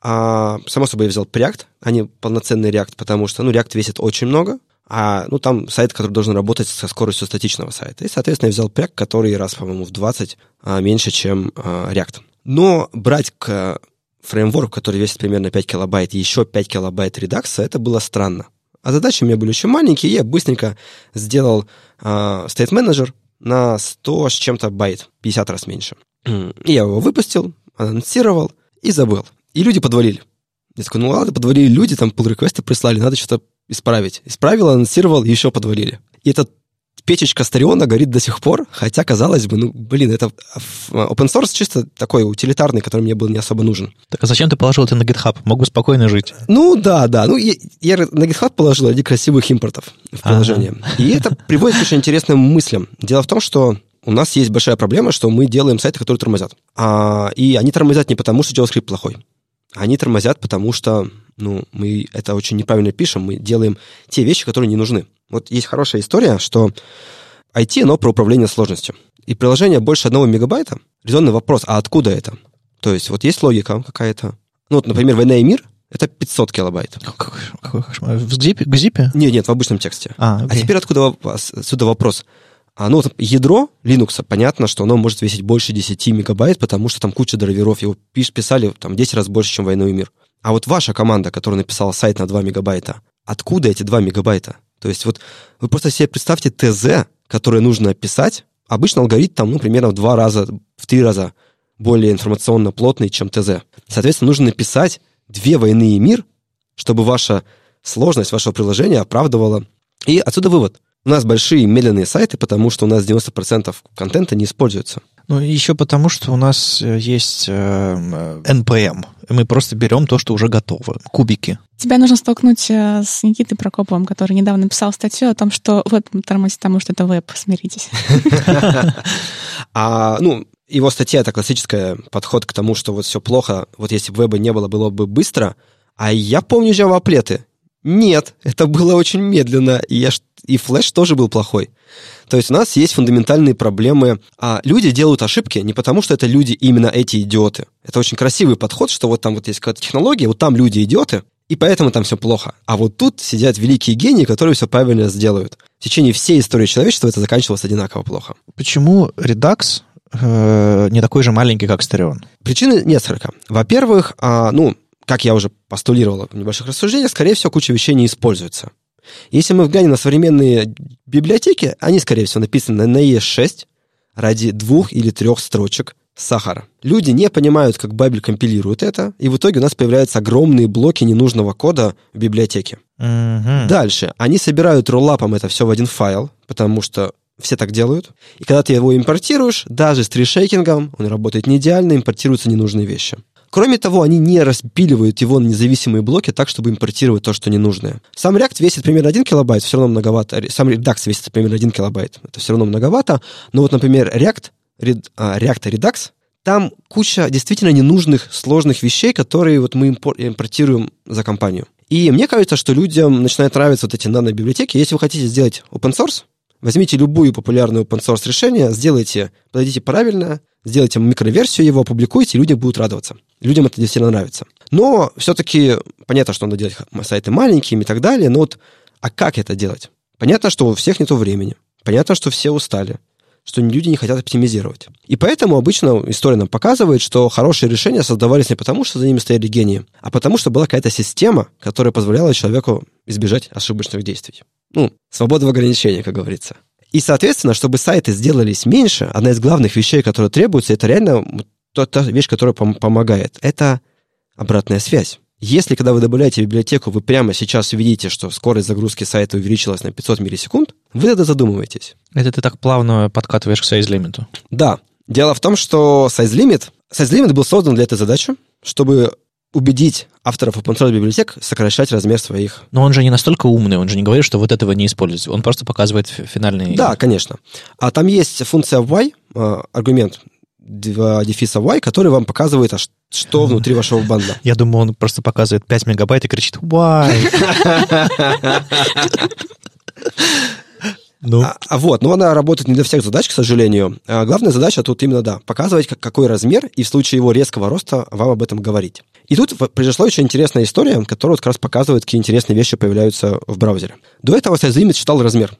а, само собой, я взял Preact, а не полноценный React, потому что, ну, React весит очень много, а, ну, там сайт, который должен работать со скоростью статичного сайта. И, соответственно, я взял Preact, который раз, по-моему, в 20 а, меньше, чем а, React. Но брать к фреймворк, который весит примерно 5 килобайт, и еще 5 килобайт редакса, это было странно. А задачи у меня были еще маленькие, и я быстренько сделал э, State Manager на 100 с чем-то байт, 50 раз меньше. И я его выпустил, анонсировал и забыл. И люди подвалили. Я такой, ну ладно, подвалили люди, там pull реквесты прислали, надо что-то исправить. Исправил, анонсировал, еще подвалили. И этот печечка Стариона горит до сих пор, хотя, казалось бы, ну, блин, это open source чисто такой утилитарный, который мне был не особо нужен. Так а зачем ты положил это на GitHub? Мог бы спокойно жить. Ну, да, да. Ну, я, я на GitHub положил ради красивых импортов в приложение. Ага. И это приводит к очень интересным мыслям. Дело в том, что у нас есть большая проблема, что мы делаем сайты, которые тормозят. А, и они тормозят не потому, что JavaScript плохой. Они тормозят, потому что ну, мы это очень неправильно пишем, мы делаем те вещи, которые не нужны. Вот есть хорошая история, что IT, оно про управление сложностью. И приложение больше одного мегабайта, резонный вопрос, а откуда это? То есть вот есть логика какая-то. Ну, вот, например, «Война и мир» — это 500 килобайт. Какой, какой кошмар. В зипе? К зипе? Нет, нет, в обычном тексте. А, а теперь откуда отсюда вопрос? А, ну, вот ядро Linux, понятно, что оно может весить больше 10 мегабайт, потому что там куча драйверов. Его писали там 10 раз больше, чем «Войну и мир». А вот ваша команда, которая написала сайт на 2 мегабайта, откуда эти 2 мегабайта? То есть вот вы просто себе представьте ТЗ, которое нужно писать. Обычно алгоритм там, ну, примерно в два раза, в три раза более информационно плотный, чем ТЗ. Соответственно, нужно написать две войны и мир, чтобы ваша сложность вашего приложения оправдывала. И отсюда вывод. У нас большие медленные сайты, потому что у нас 90% контента не используется. Ну, еще потому, что у нас э, есть э, NPM. Мы просто берем то, что уже готово. Кубики. Тебя нужно столкнуть э, с Никитой Прокоповым, который недавно написал статью о том, что веб тормозит тому, что это веб. Смиритесь. А, ну, его статья — это классический подход к тому, что вот все плохо, вот если бы веба не было, было бы быстро. А я помню Java-аплеты. Нет, это было очень медленно, и, я, и флеш тоже был плохой. То есть у нас есть фундаментальные проблемы. А люди делают ошибки не потому, что это люди именно эти идиоты. Это очень красивый подход, что вот там вот есть какая-то технология, вот там люди идиоты, и поэтому там все плохо. А вот тут сидят великие гении, которые все правильно сделают. В течение всей истории человечества это заканчивалось одинаково плохо. Почему Redux э, не такой же маленький, как Стереон? Причины несколько. Во-первых, а, ну, как я уже постулировал в небольших рассуждениях, скорее всего, куча вещей не используется. Если мы взглянем на современные библиотеки, они, скорее всего, написаны на ES6 ради двух или трех строчек сахара. Люди не понимают, как Бабель компилирует это, и в итоге у нас появляются огромные блоки ненужного кода в библиотеке. Угу. Дальше. Они собирают роллапом это все в один файл, потому что все так делают. И когда ты его импортируешь, даже с трешейкингом, он работает не идеально, импортируются ненужные вещи. Кроме того, они не распиливают его на независимые блоки так, чтобы импортировать то, что ненужное. Сам React весит примерно 1 килобайт, все равно многовато. Сам Redux весит примерно 1 килобайт, это все равно многовато. Но вот, например, React, а, React Redux, там куча действительно ненужных, сложных вещей, которые вот мы импортируем за компанию. И мне кажется, что людям начинают нравиться вот эти нано-библиотеки. Если вы хотите сделать open source, возьмите любую популярную open source решение, сделайте, подойдите правильно, сделайте микроверсию его, опубликуйте, и люди будут радоваться. Людям это действительно нравится. Но все-таки понятно, что надо делать сайты маленькими и так далее, но вот а как это делать? Понятно, что у всех нет времени. Понятно, что все устали что люди не хотят оптимизировать. И поэтому обычно история нам показывает, что хорошие решения создавались не потому, что за ними стояли гении, а потому, что была какая-то система, которая позволяла человеку избежать ошибочных действий. Ну, свобода в ограничении, как говорится. И, соответственно, чтобы сайты сделались меньше, одна из главных вещей, которая требуется, это реально та, та вещь, которая пом- помогает. Это обратная связь. Если, когда вы добавляете в библиотеку, вы прямо сейчас увидите, что скорость загрузки сайта увеличилась на 500 миллисекунд, вы тогда задумываетесь. Это ты так плавно подкатываешь к сайз-лимиту? Да. Дело в том, что сайз-лимит, сайз-лимит был создан для этой задачи, чтобы убедить авторов open source библиотек сокращать размер своих. Но он же не настолько умный, он же не говорит, что вот этого не используется. Он просто показывает финальный... Да, конечно. А там есть функция y, э, аргумент дефиса y, который вам показывает, а что внутри вашего банда. Я думаю, он просто показывает 5 мегабайт и кричит y. Ну. А, а вот, но она работает не для всех задач, к сожалению. А главная задача тут именно, да, показывать, как, какой размер, и в случае его резкого роста вам об этом говорить. И тут произошла очень интересная история, которая вот как раз показывает, какие интересные вещи появляются в браузере. До этого Size Limit считал размер.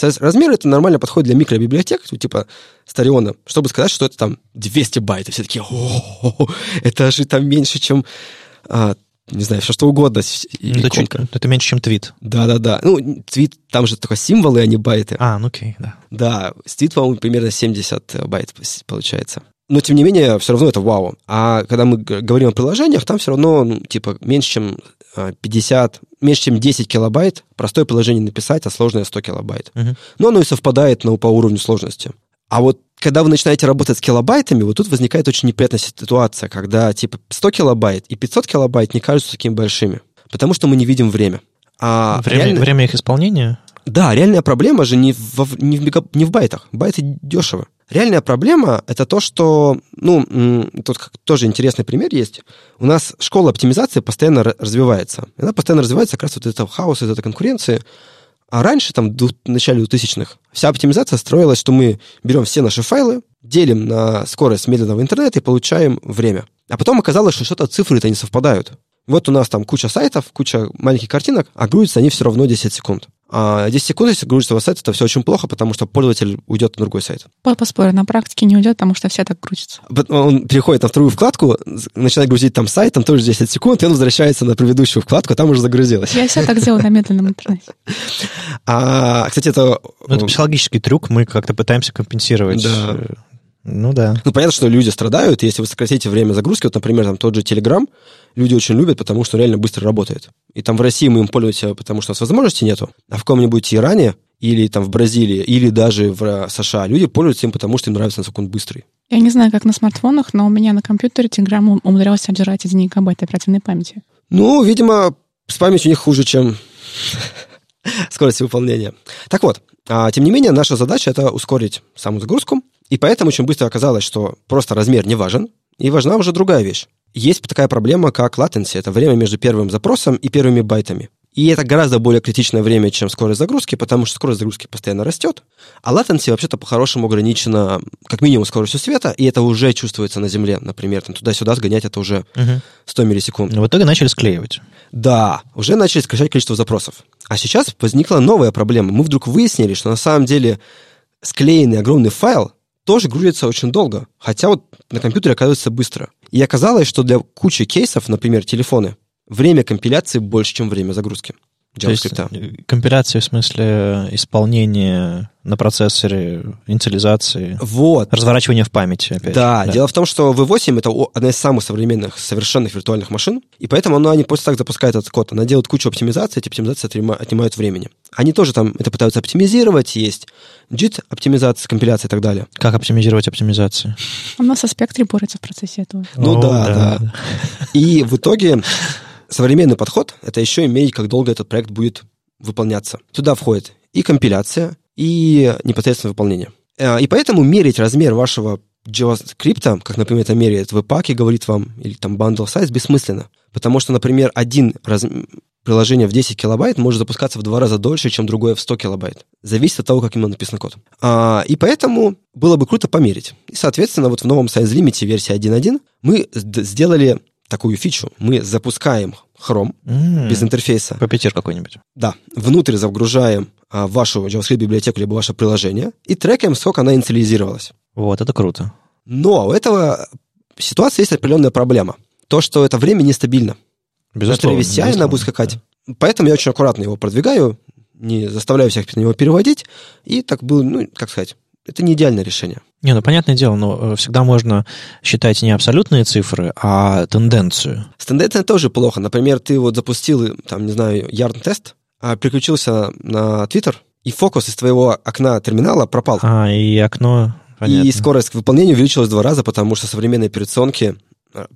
Размер это нормально подходит для микробиблиотек, типа Storeon а, чтобы сказать, что это там 200 байт. И все такие, о, это же там меньше, чем а, не знаю, все что угодно. Ну, это, чуть, это меньше, чем твит. Да-да-да. Ну, твит, там же только символы, а не байты. А, ну окей, да. Да, с твит, по-моему, примерно 70 байт получается. Но, тем не менее, все равно это вау. А когда мы говорим о приложениях, там все равно, ну, типа, меньше, чем 50, а, меньше, чем 10 килобайт простое приложение написать, а сложное 100 килобайт. Uh-huh. Но оно и совпадает ну, по уровню сложности. А вот когда вы начинаете работать с килобайтами, вот тут возникает очень неприятная ситуация, когда типа 100 килобайт и 500 килобайт не кажутся такими большими, потому что мы не видим время. А время, реально... время их исполнения? Да, реальная проблема же не в, не в, мега... не в байтах. Байты дешево. Реальная проблема — это то, что, ну, тут тоже интересный пример есть. У нас школа оптимизации постоянно развивается. Она постоянно развивается как раз вот этого хаоса, из этой конкуренции. А раньше, там, в начале 2000-х, вся оптимизация строилась, что мы берем все наши файлы, делим на скорость медленного интернета и получаем время. А потом оказалось, что что-то цифры-то не совпадают. Вот у нас там куча сайтов, куча маленьких картинок, а грузятся они все равно 10 секунд. А 10 секунд, если грузится у сайт, это все очень плохо, потому что пользователь уйдет на другой сайт. Поспорю, на практике не уйдет, потому что все так грузятся. Он переходит на вторую вкладку, начинает грузить там сайт, там тоже 10 секунд, и он возвращается на предыдущую вкладку, а там уже загрузилось. Я все так делаю на медленном интернете. А, кстати, это... Ну, это психологический трюк, мы как-то пытаемся компенсировать да. Ну да. Ну, понятно, что люди страдают, если вы сократите время загрузки, вот, например, там тот же Telegram, люди очень любят, потому что реально быстро работает. И там в России мы им пользуемся, потому что у нас возможности нету, а в каком-нибудь Иране или там в Бразилии, или даже в США люди пользуются им, потому что им нравится, насколько он быстрый. Я не знаю, как на смартфонах, но у меня на компьютере Telegram умудрялся содержать 1 гигабайт оперативной памяти. Ну, видимо, с памятью у них хуже, чем скорость выполнения. Так вот, а, тем не менее, наша задача — это ускорить саму загрузку, и поэтому очень быстро оказалось, что просто размер не важен, и важна уже другая вещь. Есть такая проблема, как latency, это время между первым запросом и первыми байтами. И это гораздо более критичное время, чем скорость загрузки, потому что скорость загрузки постоянно растет, а latency вообще-то по-хорошему ограничена как минимум скоростью света, и это уже чувствуется на Земле, например, там туда-сюда сгонять это уже угу. 100 миллисекунд. Но в итоге начали склеивать. Да, уже начали сокращать количество запросов. А сейчас возникла новая проблема. Мы вдруг выяснили, что на самом деле склеенный огромный файл тоже грузится очень долго, хотя вот на компьютере оказывается быстро. И оказалось, что для кучи кейсов, например, телефоны, время компиляции больше, чем время загрузки. JavaScript. То есть э, компиляция в смысле исполнения на процессоре, инициализации, вот. разворачивание в памяти. Опять да, да, дело в том, что V8 это одна из самых современных совершенных виртуальных машин, и поэтому она не просто так запускает этот код, она делает кучу оптимизаций, эти оптимизации отнимают времени. Они тоже там это пытаются оптимизировать, есть JIT оптимизация, компиляция и так далее. Как оптимизировать оптимизацию? Она со спектре борется в процессе этого. Ну О, да, да, да. И в итоге современный подход — это еще иметь, как долго этот проект будет выполняться. Туда входит и компиляция, и непосредственно выполнение. Э, и поэтому мерить размер вашего JavaScript, как, например, это меряет Webpack и говорит вам, или там bundle size, бессмысленно. Потому что, например, один раз... приложение в 10 килобайт может запускаться в два раза дольше, чем другое в 100 килобайт. Зависит от того, как именно написан код. А, и поэтому было бы круто померить. И, соответственно, вот в новом Size Limit версии 1.1 мы сделали такую фичу. Мы запускаем Chrome mm, без интерфейса. Puppeteer какой-нибудь. Да. Внутрь загружаем а, вашу JavaScript-библиотеку либо ваше приложение и трекаем, сколько она инициализировалась. Вот, это круто. Но у этого ситуации есть определенная проблема. То, что это время нестабильно. Безусловно. На VCI она будет скакать. Да. Поэтому я очень аккуратно его продвигаю, не заставляю всех на него переводить. И так было, ну, как сказать, это не идеальное решение. Не, ну понятное дело, но э, всегда можно считать не абсолютные цифры, а тенденцию. С тенденцией тоже плохо. Например, ты вот запустил, там, не знаю, ярн-тест, а переключился на Twitter, и фокус из твоего окна терминала пропал. А, и окно Понятно. И скорость выполнения увеличилась в два раза, потому что современные операционки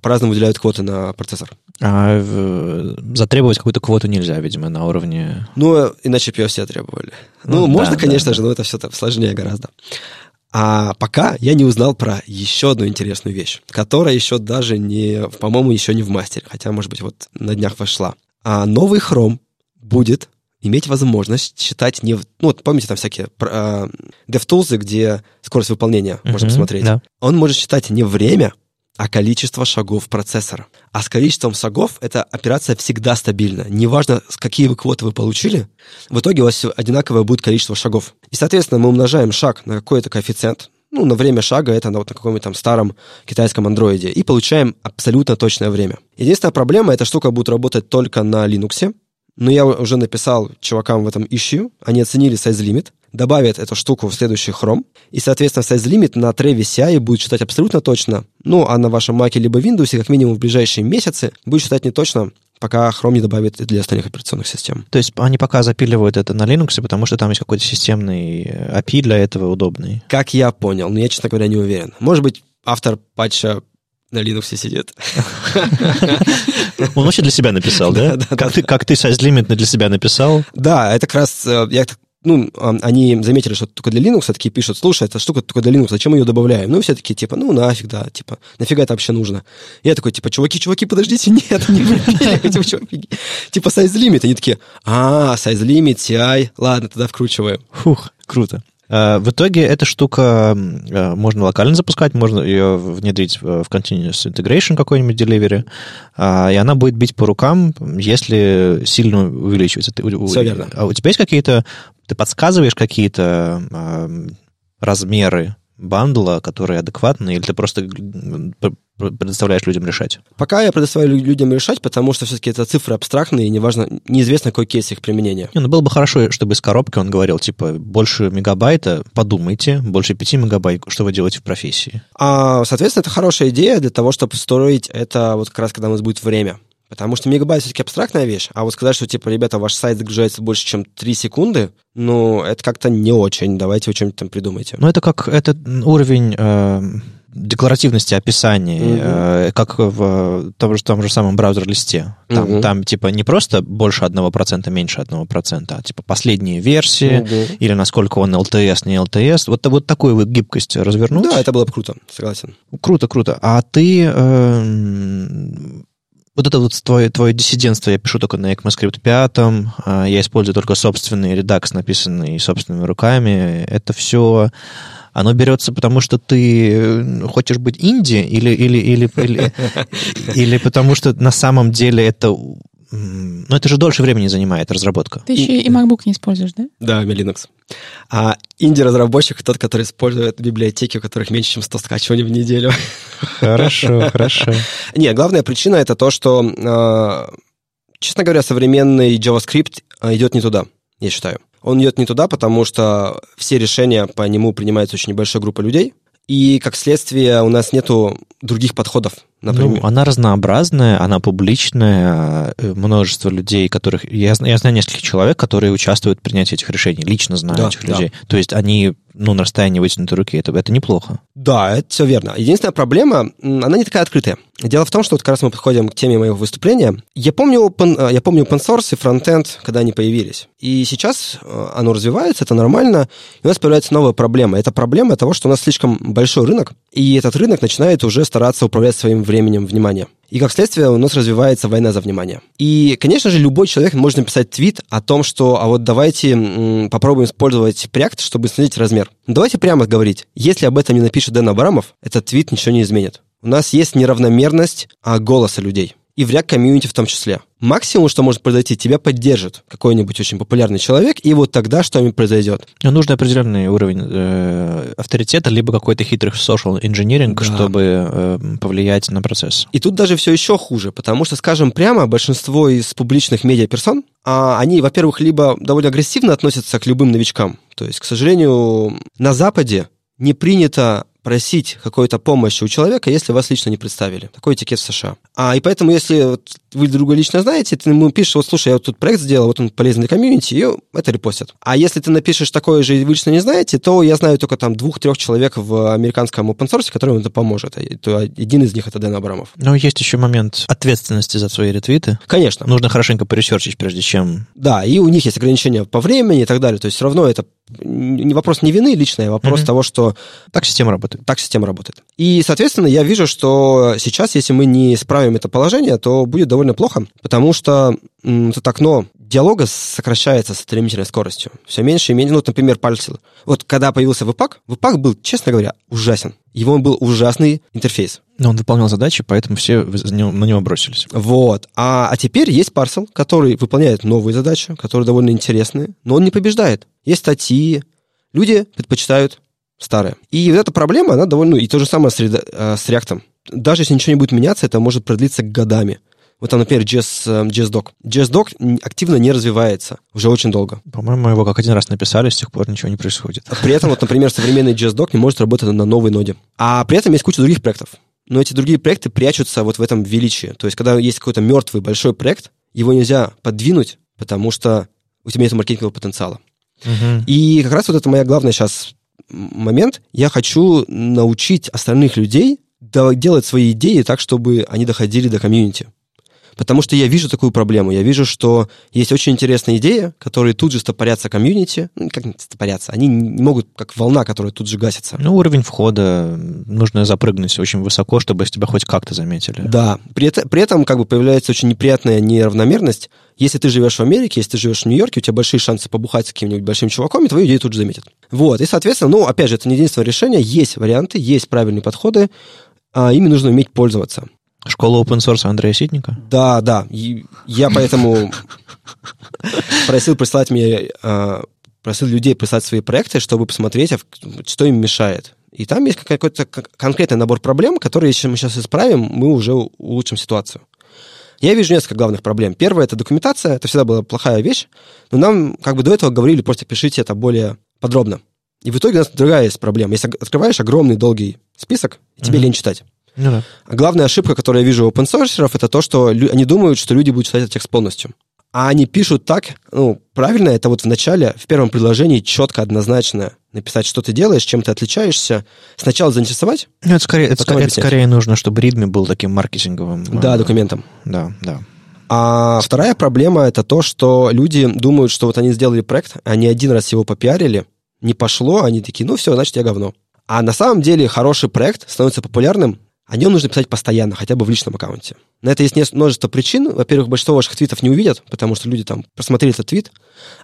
по-разному выделяют квоты на процессор. А в... затребовать какую-то квоту нельзя, видимо, на уровне... Ну, иначе все требовали. Ну, ну можно, да, конечно да, же, но это все сложнее гораздо. А пока я не узнал про еще одну интересную вещь, которая еще даже не, по-моему, еще не в мастере, хотя, может быть, вот на днях вошла. А новый Chrome будет иметь возможность считать не... Ну, вот помните, там всякие uh, DevTools, где скорость выполнения uh-huh, можно посмотреть. Да. Он может считать не время, а количество шагов процессора. А с количеством шагов эта операция всегда стабильна. Неважно, какие вы квоты вы получили, в итоге у вас одинаковое будет количество шагов. И, соответственно, мы умножаем шаг на какой-то коэффициент, ну, на время шага, это на вот на каком-нибудь там старом китайском андроиде, и получаем абсолютно точное время. Единственная проблема, эта штука будет работать только на Linux, но я уже написал чувакам в этом issue, они оценили size limit, добавят эту штуку в следующий Chrome, и, соответственно, size limit на Trevi CI будет считать абсолютно точно, ну, а на вашем Mac либо Windows, как минимум в ближайшие месяцы, будет считать не точно, пока Chrome не добавит для остальных операционных систем. То есть они пока запиливают это на Linux, потому что там есть какой-то системный API для этого удобный? Как я понял, но я, честно говоря, не уверен. Может быть, автор патча на Linux сидит. Он вообще для себя написал, да? Как ты, как ты size limit для себя написал? Да, это как раз, э, я ну, они заметили, что только для Linux, такие пишут, слушай, эта штука только для Linux, зачем ее добавляем? Ну, все такие, типа, ну, нафиг, да, типа, нафига это вообще нужно? Я такой, типа, чуваки, чуваки, подождите, нет, не. Типа, size limit. Они такие, а, size limit, CI, ладно, тогда вкручиваем. Фух, круто. Э, в итоге эта штука э, можно локально запускать, можно ее внедрить в Continuous Integration какой-нибудь delivery, а, и она будет бить по рукам, если сильно увеличивается. Все верно. А у тебя есть какие-то, ты подсказываешь какие-то размеры бандла, которые адекватны, или ты просто предоставляешь людям решать? Пока я предоставляю людям решать, потому что все-таки это цифры абстрактные, и неважно, неизвестно, какой кейс их применения. Не, ну было бы хорошо, чтобы из коробки он говорил, типа, больше мегабайта, подумайте, больше 5 мегабайт, что вы делаете в профессии. А, соответственно, это хорошая идея для того, чтобы строить это вот как раз, когда у нас будет время. Потому что мегабайт все-таки абстрактная вещь, а вот сказать, что, типа, ребята, ваш сайт загружается больше, чем 3 секунды, ну, это как-то не очень. Давайте вы что-нибудь там придумайте. Ну, это как этот уровень э, декларативности описаний, угу. э, как в том же, том же самом браузер-листе. Там, угу. там, типа, не просто больше 1%, меньше 1%, а, типа, последние версии, угу. или насколько он LTS, не LTS. Вот, вот такую вот гибкость развернуть. Да, это было бы круто, согласен. Круто, круто. А ты... Э, вот это вот твое, твое диссидентство, я пишу только на ECMAScript 5, а, я использую только собственный редакс, написанный собственными руками. Это все, оно берется потому, что ты э, хочешь быть инди или, или, или, или, или потому что на самом деле это но это же дольше времени занимает разработка. Ты еще и MacBook не используешь, да? Да, Linux. А инди-разработчик тот, который использует библиотеки, у которых меньше, чем 100 скачиваний в неделю. Хорошо, хорошо. Не, главная причина это то, что, а, честно говоря, современный JavaScript а, идет не туда, я считаю. Он идет не туда, потому что все решения по нему принимается очень небольшая группа людей, и, как следствие, у нас нету других подходов например. Ну, она разнообразная, она публичная, э, множество людей, которых... Я, я знаю нескольких человек, которые участвуют в принятии этих решений, лично знаю да, этих да. людей. То есть они ну, на расстоянии вытянутой руки, это, это неплохо. Да, это все верно. Единственная проблема, она не такая открытая. Дело в том, что вот как раз мы подходим к теме моего выступления. Я помню, э, я помню open source и фронтенд, когда они появились. И сейчас э, оно развивается, это нормально, и у нас появляется новая проблема. Это проблема того, что у нас слишком большой рынок, и этот рынок начинает уже стараться управлять своим временем временем внимания. И как следствие у нас развивается война за внимание. И, конечно же, любой человек может написать твит о том, что а вот давайте попробуем использовать Preact, чтобы снизить размер. Давайте прямо говорить, если об этом не напишет Дэн Абрамов, этот твит ничего не изменит. У нас есть неравномерность а, голоса людей и в React комьюнити в том числе. Максимум, что может произойти, тебя поддержит какой-нибудь очень популярный человек, и вот тогда что-нибудь произойдет. Но нужен определенный уровень э, авторитета, либо какой-то хитрый social engineering, да. чтобы э, повлиять на процесс. И тут даже все еще хуже, потому что, скажем прямо, большинство из публичных медиаперсон, а они, во-первых, либо довольно агрессивно относятся к любым новичкам. То есть, к сожалению, на Западе не принято просить какой-то помощи у человека, если вас лично не представили. Такой этикет в США. А, и поэтому, если вот вы друга лично знаете, ты ему пишешь, вот, слушай, я вот тут проект сделал, вот он полезный для комьюнити, и это репостят. А если ты напишешь такое же, и вы лично не знаете, то я знаю только там двух-трех человек в американском open source, которым это поможет. То один из них это Дэн Абрамов. Но есть еще момент ответственности за свои ретвиты. Конечно. Нужно хорошенько поресерчить, прежде чем... Да, и у них есть ограничения по времени и так далее. То есть все равно это не вопрос не вины личной, а вопрос mm-hmm. того, что... Так система работает. Так система работает. И, соответственно, я вижу, что сейчас, если мы не исправим это положение, то будет довольно плохо, потому что это окно диалога сокращается с стремительной скоростью. Все меньше и меньше. Ну, вот, например, пальцы. Вот когда появился Webpack, Webpack был, честно говоря, ужасен. Его был ужасный интерфейс. Но он выполнял задачи, поэтому все на него бросились. Вот. А, а теперь есть Parcel, который выполняет новые задачи, которые довольно интересные, но он не побеждает. Есть статьи. Люди предпочитают старое. И вот эта проблема, она довольно... И то же самое с, э, с React. Даже если ничего не будет меняться, это может продлиться годами. Вот там, например, JS, JSDoc. Э, JSDoc активно не развивается уже очень долго. По-моему, его как один раз написали, с тех пор ничего не происходит. При этом, вот, например, современный JSDoc не может работать на новой ноде. А при этом есть куча других проектов. Но эти другие проекты прячутся вот в этом величии. То есть, когда есть какой-то мертвый большой проект, его нельзя подвинуть, потому что у тебя нет маркетингового потенциала. И как раз вот это моя главная сейчас момент. Я хочу научить остальных людей делать свои идеи так, чтобы они доходили до комьюнити. Потому что я вижу такую проблему. Я вижу, что есть очень интересные идеи, которые тут же стопорятся комьюнити. Ну, как не стопорятся? Они не могут, как волна, которая тут же гасится. Ну, уровень входа нужно запрыгнуть очень высоко, чтобы тебя хоть как-то заметили. Да. При, это, при этом как бы появляется очень неприятная неравномерность. Если ты живешь в Америке, если ты живешь в Нью-Йорке, у тебя большие шансы побухать с каким-нибудь большим чуваком, и твою идею тут же заметят. Вот. И, соответственно, ну, опять же, это не единственное решение. Есть варианты, есть правильные подходы, а ими нужно уметь пользоваться. Школа open source Андрея Ситника? Да, да. И я поэтому просил прислать мне, а, просил людей прислать свои проекты, чтобы посмотреть, а что им мешает. И там есть какой-то конкретный набор проблем, которые, если мы сейчас исправим, мы уже улучшим ситуацию. Я вижу несколько главных проблем. Первое — это документация. Это всегда была плохая вещь. Но нам как бы до этого говорили, просто пишите это более подробно. И в итоге у нас другая есть проблема. Если открываешь огромный долгий список, тебе mm-hmm. лень читать. Ну, да. А главная ошибка, которую я вижу у open source, это то, что они думают, что люди будут читать этот текст полностью. А они пишут так, ну, правильно, это вот в начале, в первом предложении четко, однозначно написать, что ты делаешь, чем ты отличаешься. Сначала заинтересовать. Ну, это скорее, это, это скорее нужно, чтобы ритми был таким маркетинговым. Да, документом. Да, да. А вторая проблема это то, что люди думают, что вот они сделали проект, они один раз его попиарили, не пошло, они такие, ну все, значит, я говно. А на самом деле хороший проект становится популярным, о нем нужно писать постоянно, хотя бы в личном аккаунте. На это есть множество причин. Во-первых, большинство ваших твитов не увидят, потому что люди там просмотрели этот твит.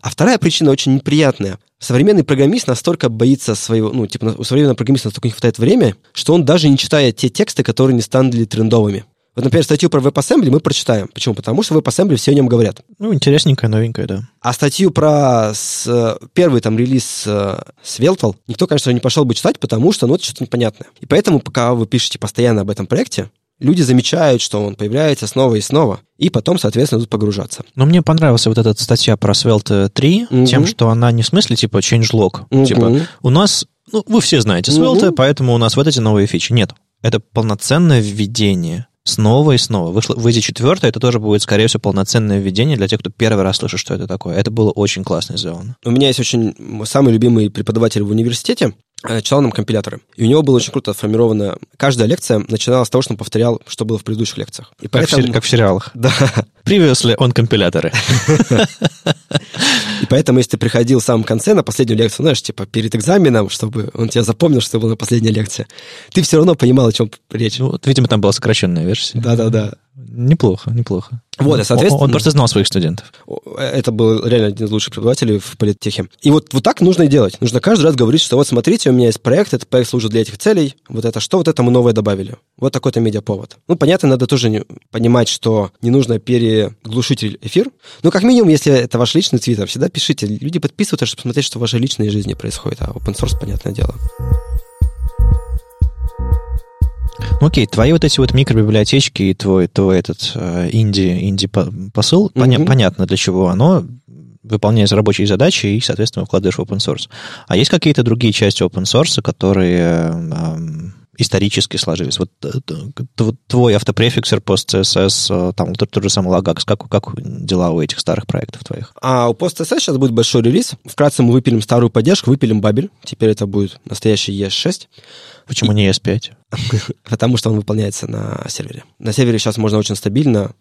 А вторая причина очень неприятная. Современный программист настолько боится своего, ну, типа, у современного программиста настолько не хватает времени, что он даже не читает те тексты, которые не станут трендовыми. Вот, например, статью про WebAssembly мы прочитаем. Почему? Потому что WebAssembly все о нем говорят. Ну, интересненькая, новенькая, да. А статью про с, первый там релиз э, Svelte никто, конечно, не пошел бы читать, потому что, ну, это что-то непонятное. И поэтому, пока вы пишете постоянно об этом проекте, люди замечают, что он появляется снова и снова, и потом, соответственно, будут погружаться. Но мне понравилась вот эта статья про Svelte 3 угу. тем, что она не в смысле типа changelog. Угу. Типа, у нас, ну, вы все знаете Svelte, угу. поэтому у нас вот эти новые фичи. Нет, это полноценное введение снова и снова. Вышло, выйдет четвертое, это тоже будет, скорее всего, полноценное введение для тех, кто первый раз слышит, что это такое. Это было очень классно сделано. У меня есть очень самый любимый преподаватель в университете, читал нам компиляторы. И у него было очень круто сформировано... Каждая лекция начиналась с того, что он повторял, что было в предыдущих лекциях. И как, поэтому... в, как в сериалах. Да. Привезли он компиляторы. И поэтому, если ты приходил в самом конце на последнюю лекцию, знаешь, типа перед экзаменом, чтобы он тебя запомнил, что была последняя лекция, ты все равно понимал, о чем речь. Ну, вот, видимо, там была сокращенная версия. Да-да-да. Неплохо, неплохо. Вот, и, соответственно... Он, он просто знал своих студентов. Это был реально один из лучших преподавателей в политехе. И вот, вот так нужно и делать. Нужно каждый раз говорить, что вот смотрите, у меня есть проект, этот проект служит для этих целей, вот это что, вот это мы новое добавили. Вот такой-то медиаповод. Ну, понятно, надо тоже не, понимать, что не нужно переглушить эфир. Но как минимум, если это ваш личный твиттер, всегда пишите. Люди подписываются, чтобы посмотреть, что в вашей личной жизни происходит, а open source, понятное дело. Ну, окей, твои вот эти вот микробиблиотечки и твой, твой этот э, инди, инди посыл, поня- понятно для чего оно, выполняешь рабочие задачи и, соответственно, вкладываешь в open source. А есть какие-то другие части open source, которые э, исторически сложились? Вот э, твой автопрефиксер, пост CSS, там тот, же самый Lagax, как, как дела у этих старых проектов твоих? А у пост CSS сейчас будет большой релиз. Вкратце мы выпилим старую поддержку, выпилим бабель. Теперь это будет настоящий ES6. Почему и... не ES5? Потому что он выполняется на сервере. На сервере сейчас можно очень стабильно,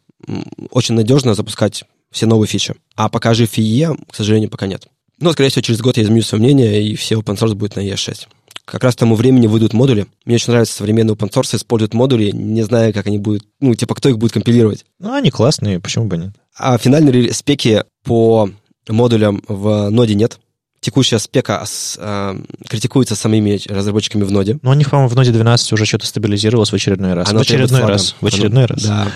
очень надежно запускать все новые фичи. А пока жив IE, к сожалению, пока нет. Но, скорее всего, через год я изменю свое мнение, и все open source будет на ES6. Как раз к тому времени выйдут модули. Мне очень нравится современные open source используют модули, не зная, как они будут, ну, типа, кто их будет компилировать. Ну, они классные, почему бы нет? А финальные спеки по модулям в ноде нет текущая спека э, критикуется самими разработчиками в ноде. Ну, у них, по-моему, в ноде 12 уже что-то стабилизировалось в очередной раз. Оно в очередной раз. В очередной Оно, раз. Да.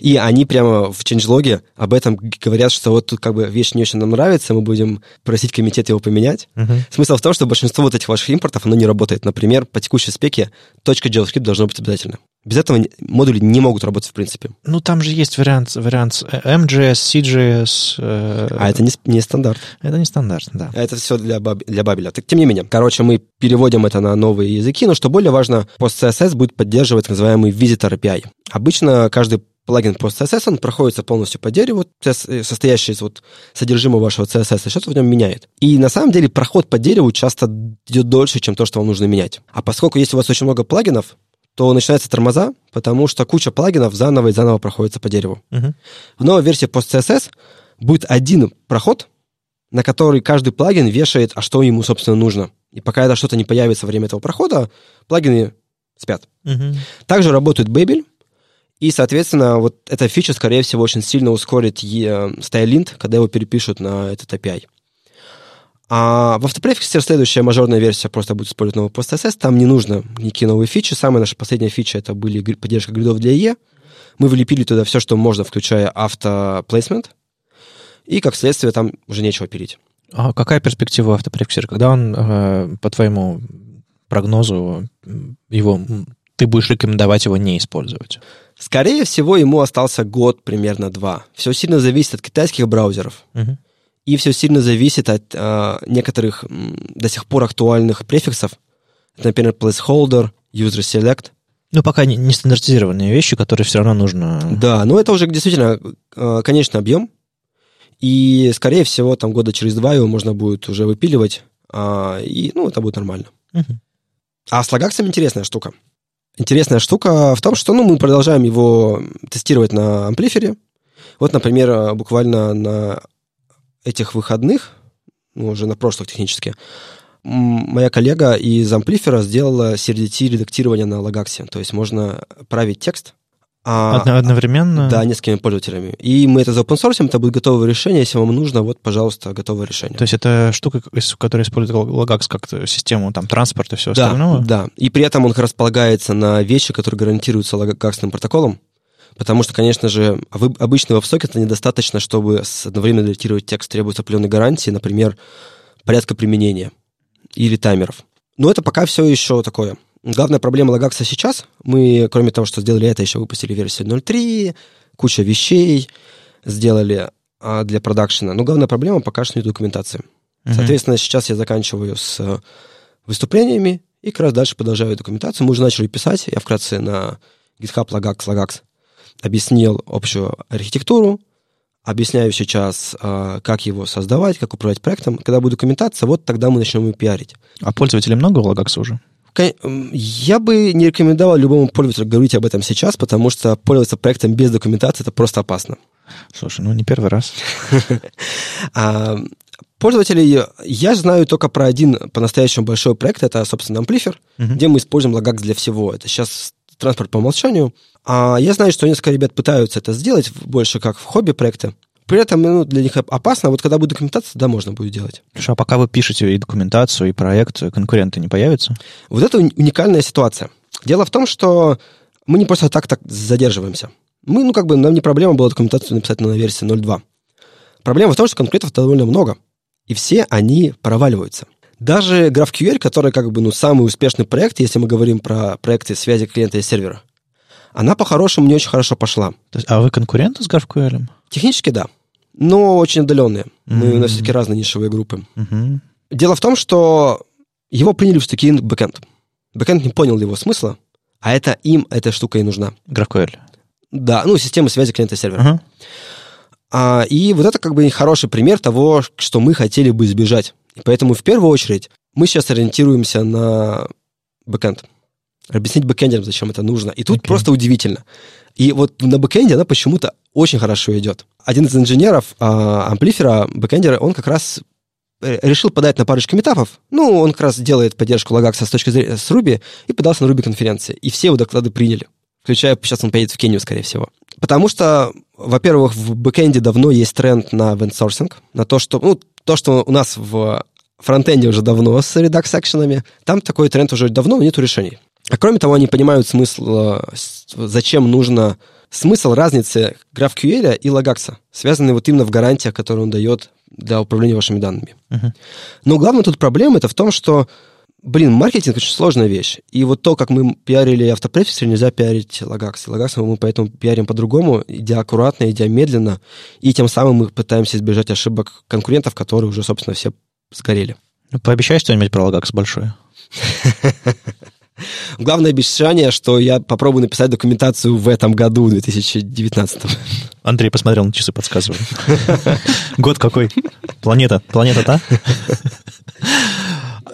И они прямо в changelog об этом говорят, что вот тут как бы вещь не очень нам нравится, мы будем просить комитет его поменять. Угу. Смысл в том, что большинство вот этих ваших импортов, оно не работает. Например, по текущей спеке точка JavaScript должно быть обязательно. Без этого модули не могут работать в принципе. Ну, там же есть вариант, вариант MJS, CJS. Э... А это не, не стандарт. Это не стандарт, да. Это все для, баб, для Бабеля. Так, тем не менее, короче, мы переводим это на новые языки, но что более важно, PostCSS будет поддерживать так называемый Visitor API. Обычно каждый плагин PostCSS, он проходится полностью по дереву, состоящий из вот содержимого вашего CSS, и что-то в нем меняет. И на самом деле проход по дереву часто идет дольше, чем то, что вам нужно менять. А поскольку есть у вас очень много плагинов, то начинаются тормоза, потому что куча плагинов заново и заново проходится по дереву. Uh-huh. В новой версии PostCSS будет один проход, на который каждый плагин вешает, а что ему, собственно, нужно. И пока это что-то не появится во время этого прохода, плагины спят. Uh-huh. Также работает Babel, и, соответственно, вот эта фича, скорее всего, очень сильно ускорит StyleLint, когда его перепишут на этот API. А в автопрефиксе следующая мажорная версия просто будет использовать новый PostSS. Там не нужно никакие новые фичи. Самая наша последняя фича это были поддержка гридов для IE. Мы влепили туда все, что можно, включая автоплейсмент. И, как следствие, там уже нечего пилить. А какая перспектива автопрефиксера? Когда он, э, по твоему прогнозу его ты будешь рекомендовать его не использовать? Скорее всего, ему остался год, примерно два. Все сильно зависит от китайских браузеров. Угу. И все сильно зависит от э, некоторых до сих пор актуальных префиксов. Это, например, placeholder, user select. Ну, пока не, не стандартизированные вещи, которые все равно нужно... Да, но это уже действительно э, конечный объем. И, скорее всего, там года через два его можно будет уже выпиливать. А, и, ну, это будет нормально. Угу. А с лагаксом интересная штука. Интересная штука в том, что ну, мы продолжаем его тестировать на амплифере. Вот, например, буквально на этих выходных, ну, уже на прошлых технически, моя коллега из амплифера сделала CRDT редактирование на лагаксе. То есть можно править текст, а, Одновременно? Да, несколькими пользователями. И мы это за open source, это будет готовое решение. Если вам нужно, вот, пожалуйста, готовое решение. То есть это штука, которая использует Lagax как систему там, транспорта и всего да, остального? Да, и при этом он располагается на вещи, которые гарантируются Lagax протоколом. Потому что, конечно же, обычного WebSocket недостаточно, чтобы одновременно редактировать текст. Требуется определенной гарантии, например, порядка применения или таймеров. Но это пока все еще такое Главная проблема Лагакса сейчас, мы, кроме того, что сделали это, еще выпустили версию 0.3, куча вещей сделали а, для продакшена. Но главная проблема пока что не документация. Mm-hmm. Соответственно, сейчас я заканчиваю с э, выступлениями и как раз дальше продолжаю документацию. Мы уже начали писать. Я вкратце на GitHub Lagax Lagax объяснил общую архитектуру, объясняю сейчас, а, как его создавать, как управлять проектом. Когда будет документация, вот тогда мы начнем его пиарить. А пользователей много у Lagax уже? Я бы не рекомендовал любому пользователю говорить об этом сейчас, потому что пользоваться проектом без документации это просто опасно. Слушай, ну не первый раз. А, пользователей я знаю только про один по-настоящему большой проект, это, собственно, Amplifier, где мы используем Lagax для всего. Это сейчас транспорт по умолчанию. А я знаю, что несколько ребят пытаются это сделать больше как в хобби проекты. При этом ну, для них опасно. Вот когда будет документация, да, можно будет делать. Хорошо, а пока вы пишете и документацию, и проект, конкуренты не появятся? Вот это уникальная ситуация. Дело в том, что мы не просто так так задерживаемся. Мы, ну, как бы, нам не проблема была документацию написать на версии 0.2. Проблема в том, что конкурентов довольно много, и все они проваливаются. Даже GraphQL, который как бы ну, самый успешный проект, если мы говорим про проекты связи клиента и сервера, она по-хорошему не очень хорошо пошла. То есть, а вы конкуренты с GraphQL? Технически да, но очень отдаленные. Mm-hmm. Мы у нас все-таки разные нишевые группы. Mm-hmm. Дело в том, что его приняли в стыки бэкэнд. Бэкэнд не понял его смысла, а это им эта штука и нужна. GraphQL? Да, ну, система связи клиента-сервера. Uh-huh. А, и вот это как бы хороший пример того, что мы хотели бы избежать. И поэтому в первую очередь мы сейчас ориентируемся на бэкэнд. Объяснить бэкэндерам, зачем это нужно. И тут okay. просто удивительно. И вот на бэкэнде она почему-то очень хорошо идет. Один из инженеров а, Amplifr а, бэкэндера, он как раз э, решил подать на парочку митапов. Ну, он как раз делает поддержку Logux а с точки зрения с Ruby и подался на Ruby конференции. И все его доклады приняли. Включая, сейчас он поедет в Кению, скорее всего. Потому что, во-первых, в бэкэнде давно есть тренд на event на то, что, ну, то, что у нас в фронтенде уже давно с редакс-секшенами, там такой тренд уже давно, но нету решений. А кроме того, они понимают смысл, э, зачем нужно смысл разницы GraphQL и Lagax, связанный вот именно в гарантиях, которые он дает для управления вашими данными. Uh-huh. Но главная тут проблема это в том, что, блин, маркетинг очень сложная вещь. И вот то, как мы пиарили автопрефиксер, нельзя пиарить Lagax. Lagax мы поэтому пиарим по-другому, идя аккуратно, идя медленно, и тем самым мы пытаемся избежать ошибок конкурентов, которые уже, собственно, все сгорели. Ну, пообещай что-нибудь про Lagax большое. Главное обещание, что я попробую написать документацию в этом году, 2019. Андрей посмотрел на часы, подсказывает. Год какой? Планета. Планета та?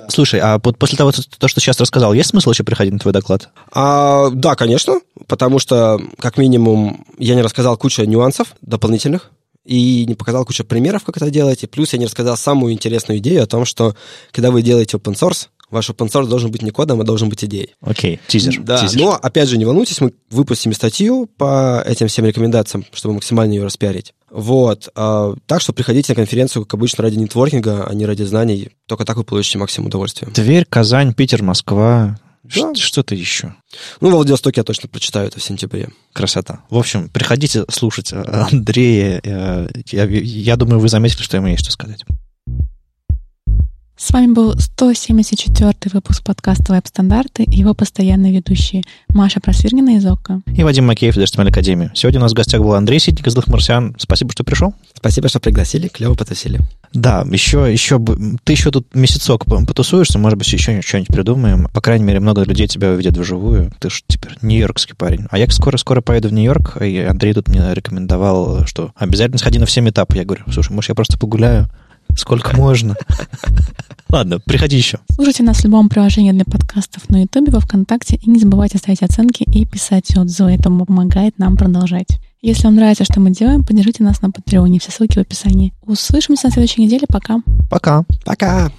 Слушай, а вот после того, то, что сейчас рассказал, есть смысл еще приходить на твой доклад? А, да, конечно, потому что, как минимум, я не рассказал кучу нюансов дополнительных, и не показал кучу примеров, как это делать, и плюс я не рассказал самую интересную идею о том, что когда вы делаете open source, Ваш open source должен быть не кодом, а должен быть идеей. Окей, okay. тизер. Да, тизер. но, опять же, не волнуйтесь, мы выпустим статью по этим всем рекомендациям, чтобы максимально ее распиарить. Вот. А, так что приходите на конференцию, как обычно, ради нетворкинга, а не ради знаний. Только так вы получите максимум удовольствия. Тверь, Казань, Питер, Москва. Да. Что-то еще. Ну, во Владивостоке я точно прочитаю это в сентябре. Красота. В общем, приходите слушать Андрея. Э, я, я думаю, вы заметили, что ему есть что сказать. С вами был 174 выпуск подкаста «Веб-стандарты» и его постоянные ведущие Маша Просвирнина из ОККО. И Вадим Макеев из HTML Академии. Сегодня у нас в гостях был Андрей Ситник из «Злых марсиан». Спасибо, что пришел. Спасибо, что пригласили. Клево потусили. Да, еще, еще, ты еще тут месяцок потусуешься, может быть, еще что-нибудь придумаем. По крайней мере, много людей тебя увидят вживую. Ты же теперь нью-йоркский парень. А я скоро-скоро поеду в Нью-Йорк, и Андрей тут мне рекомендовал, что обязательно сходи на все метапы. Я говорю, слушай, может, я просто погуляю? Сколько можно? Ладно, приходи еще. Слушайте нас в любом приложении для подкастов на Ютубе, во Вконтакте, и не забывайте ставить оценки и писать отзывы. Это помогает нам продолжать. Если вам нравится, что мы делаем, поддержите нас на Патреоне. Все ссылки в описании. Услышимся на следующей неделе. Пока. Пока. Пока.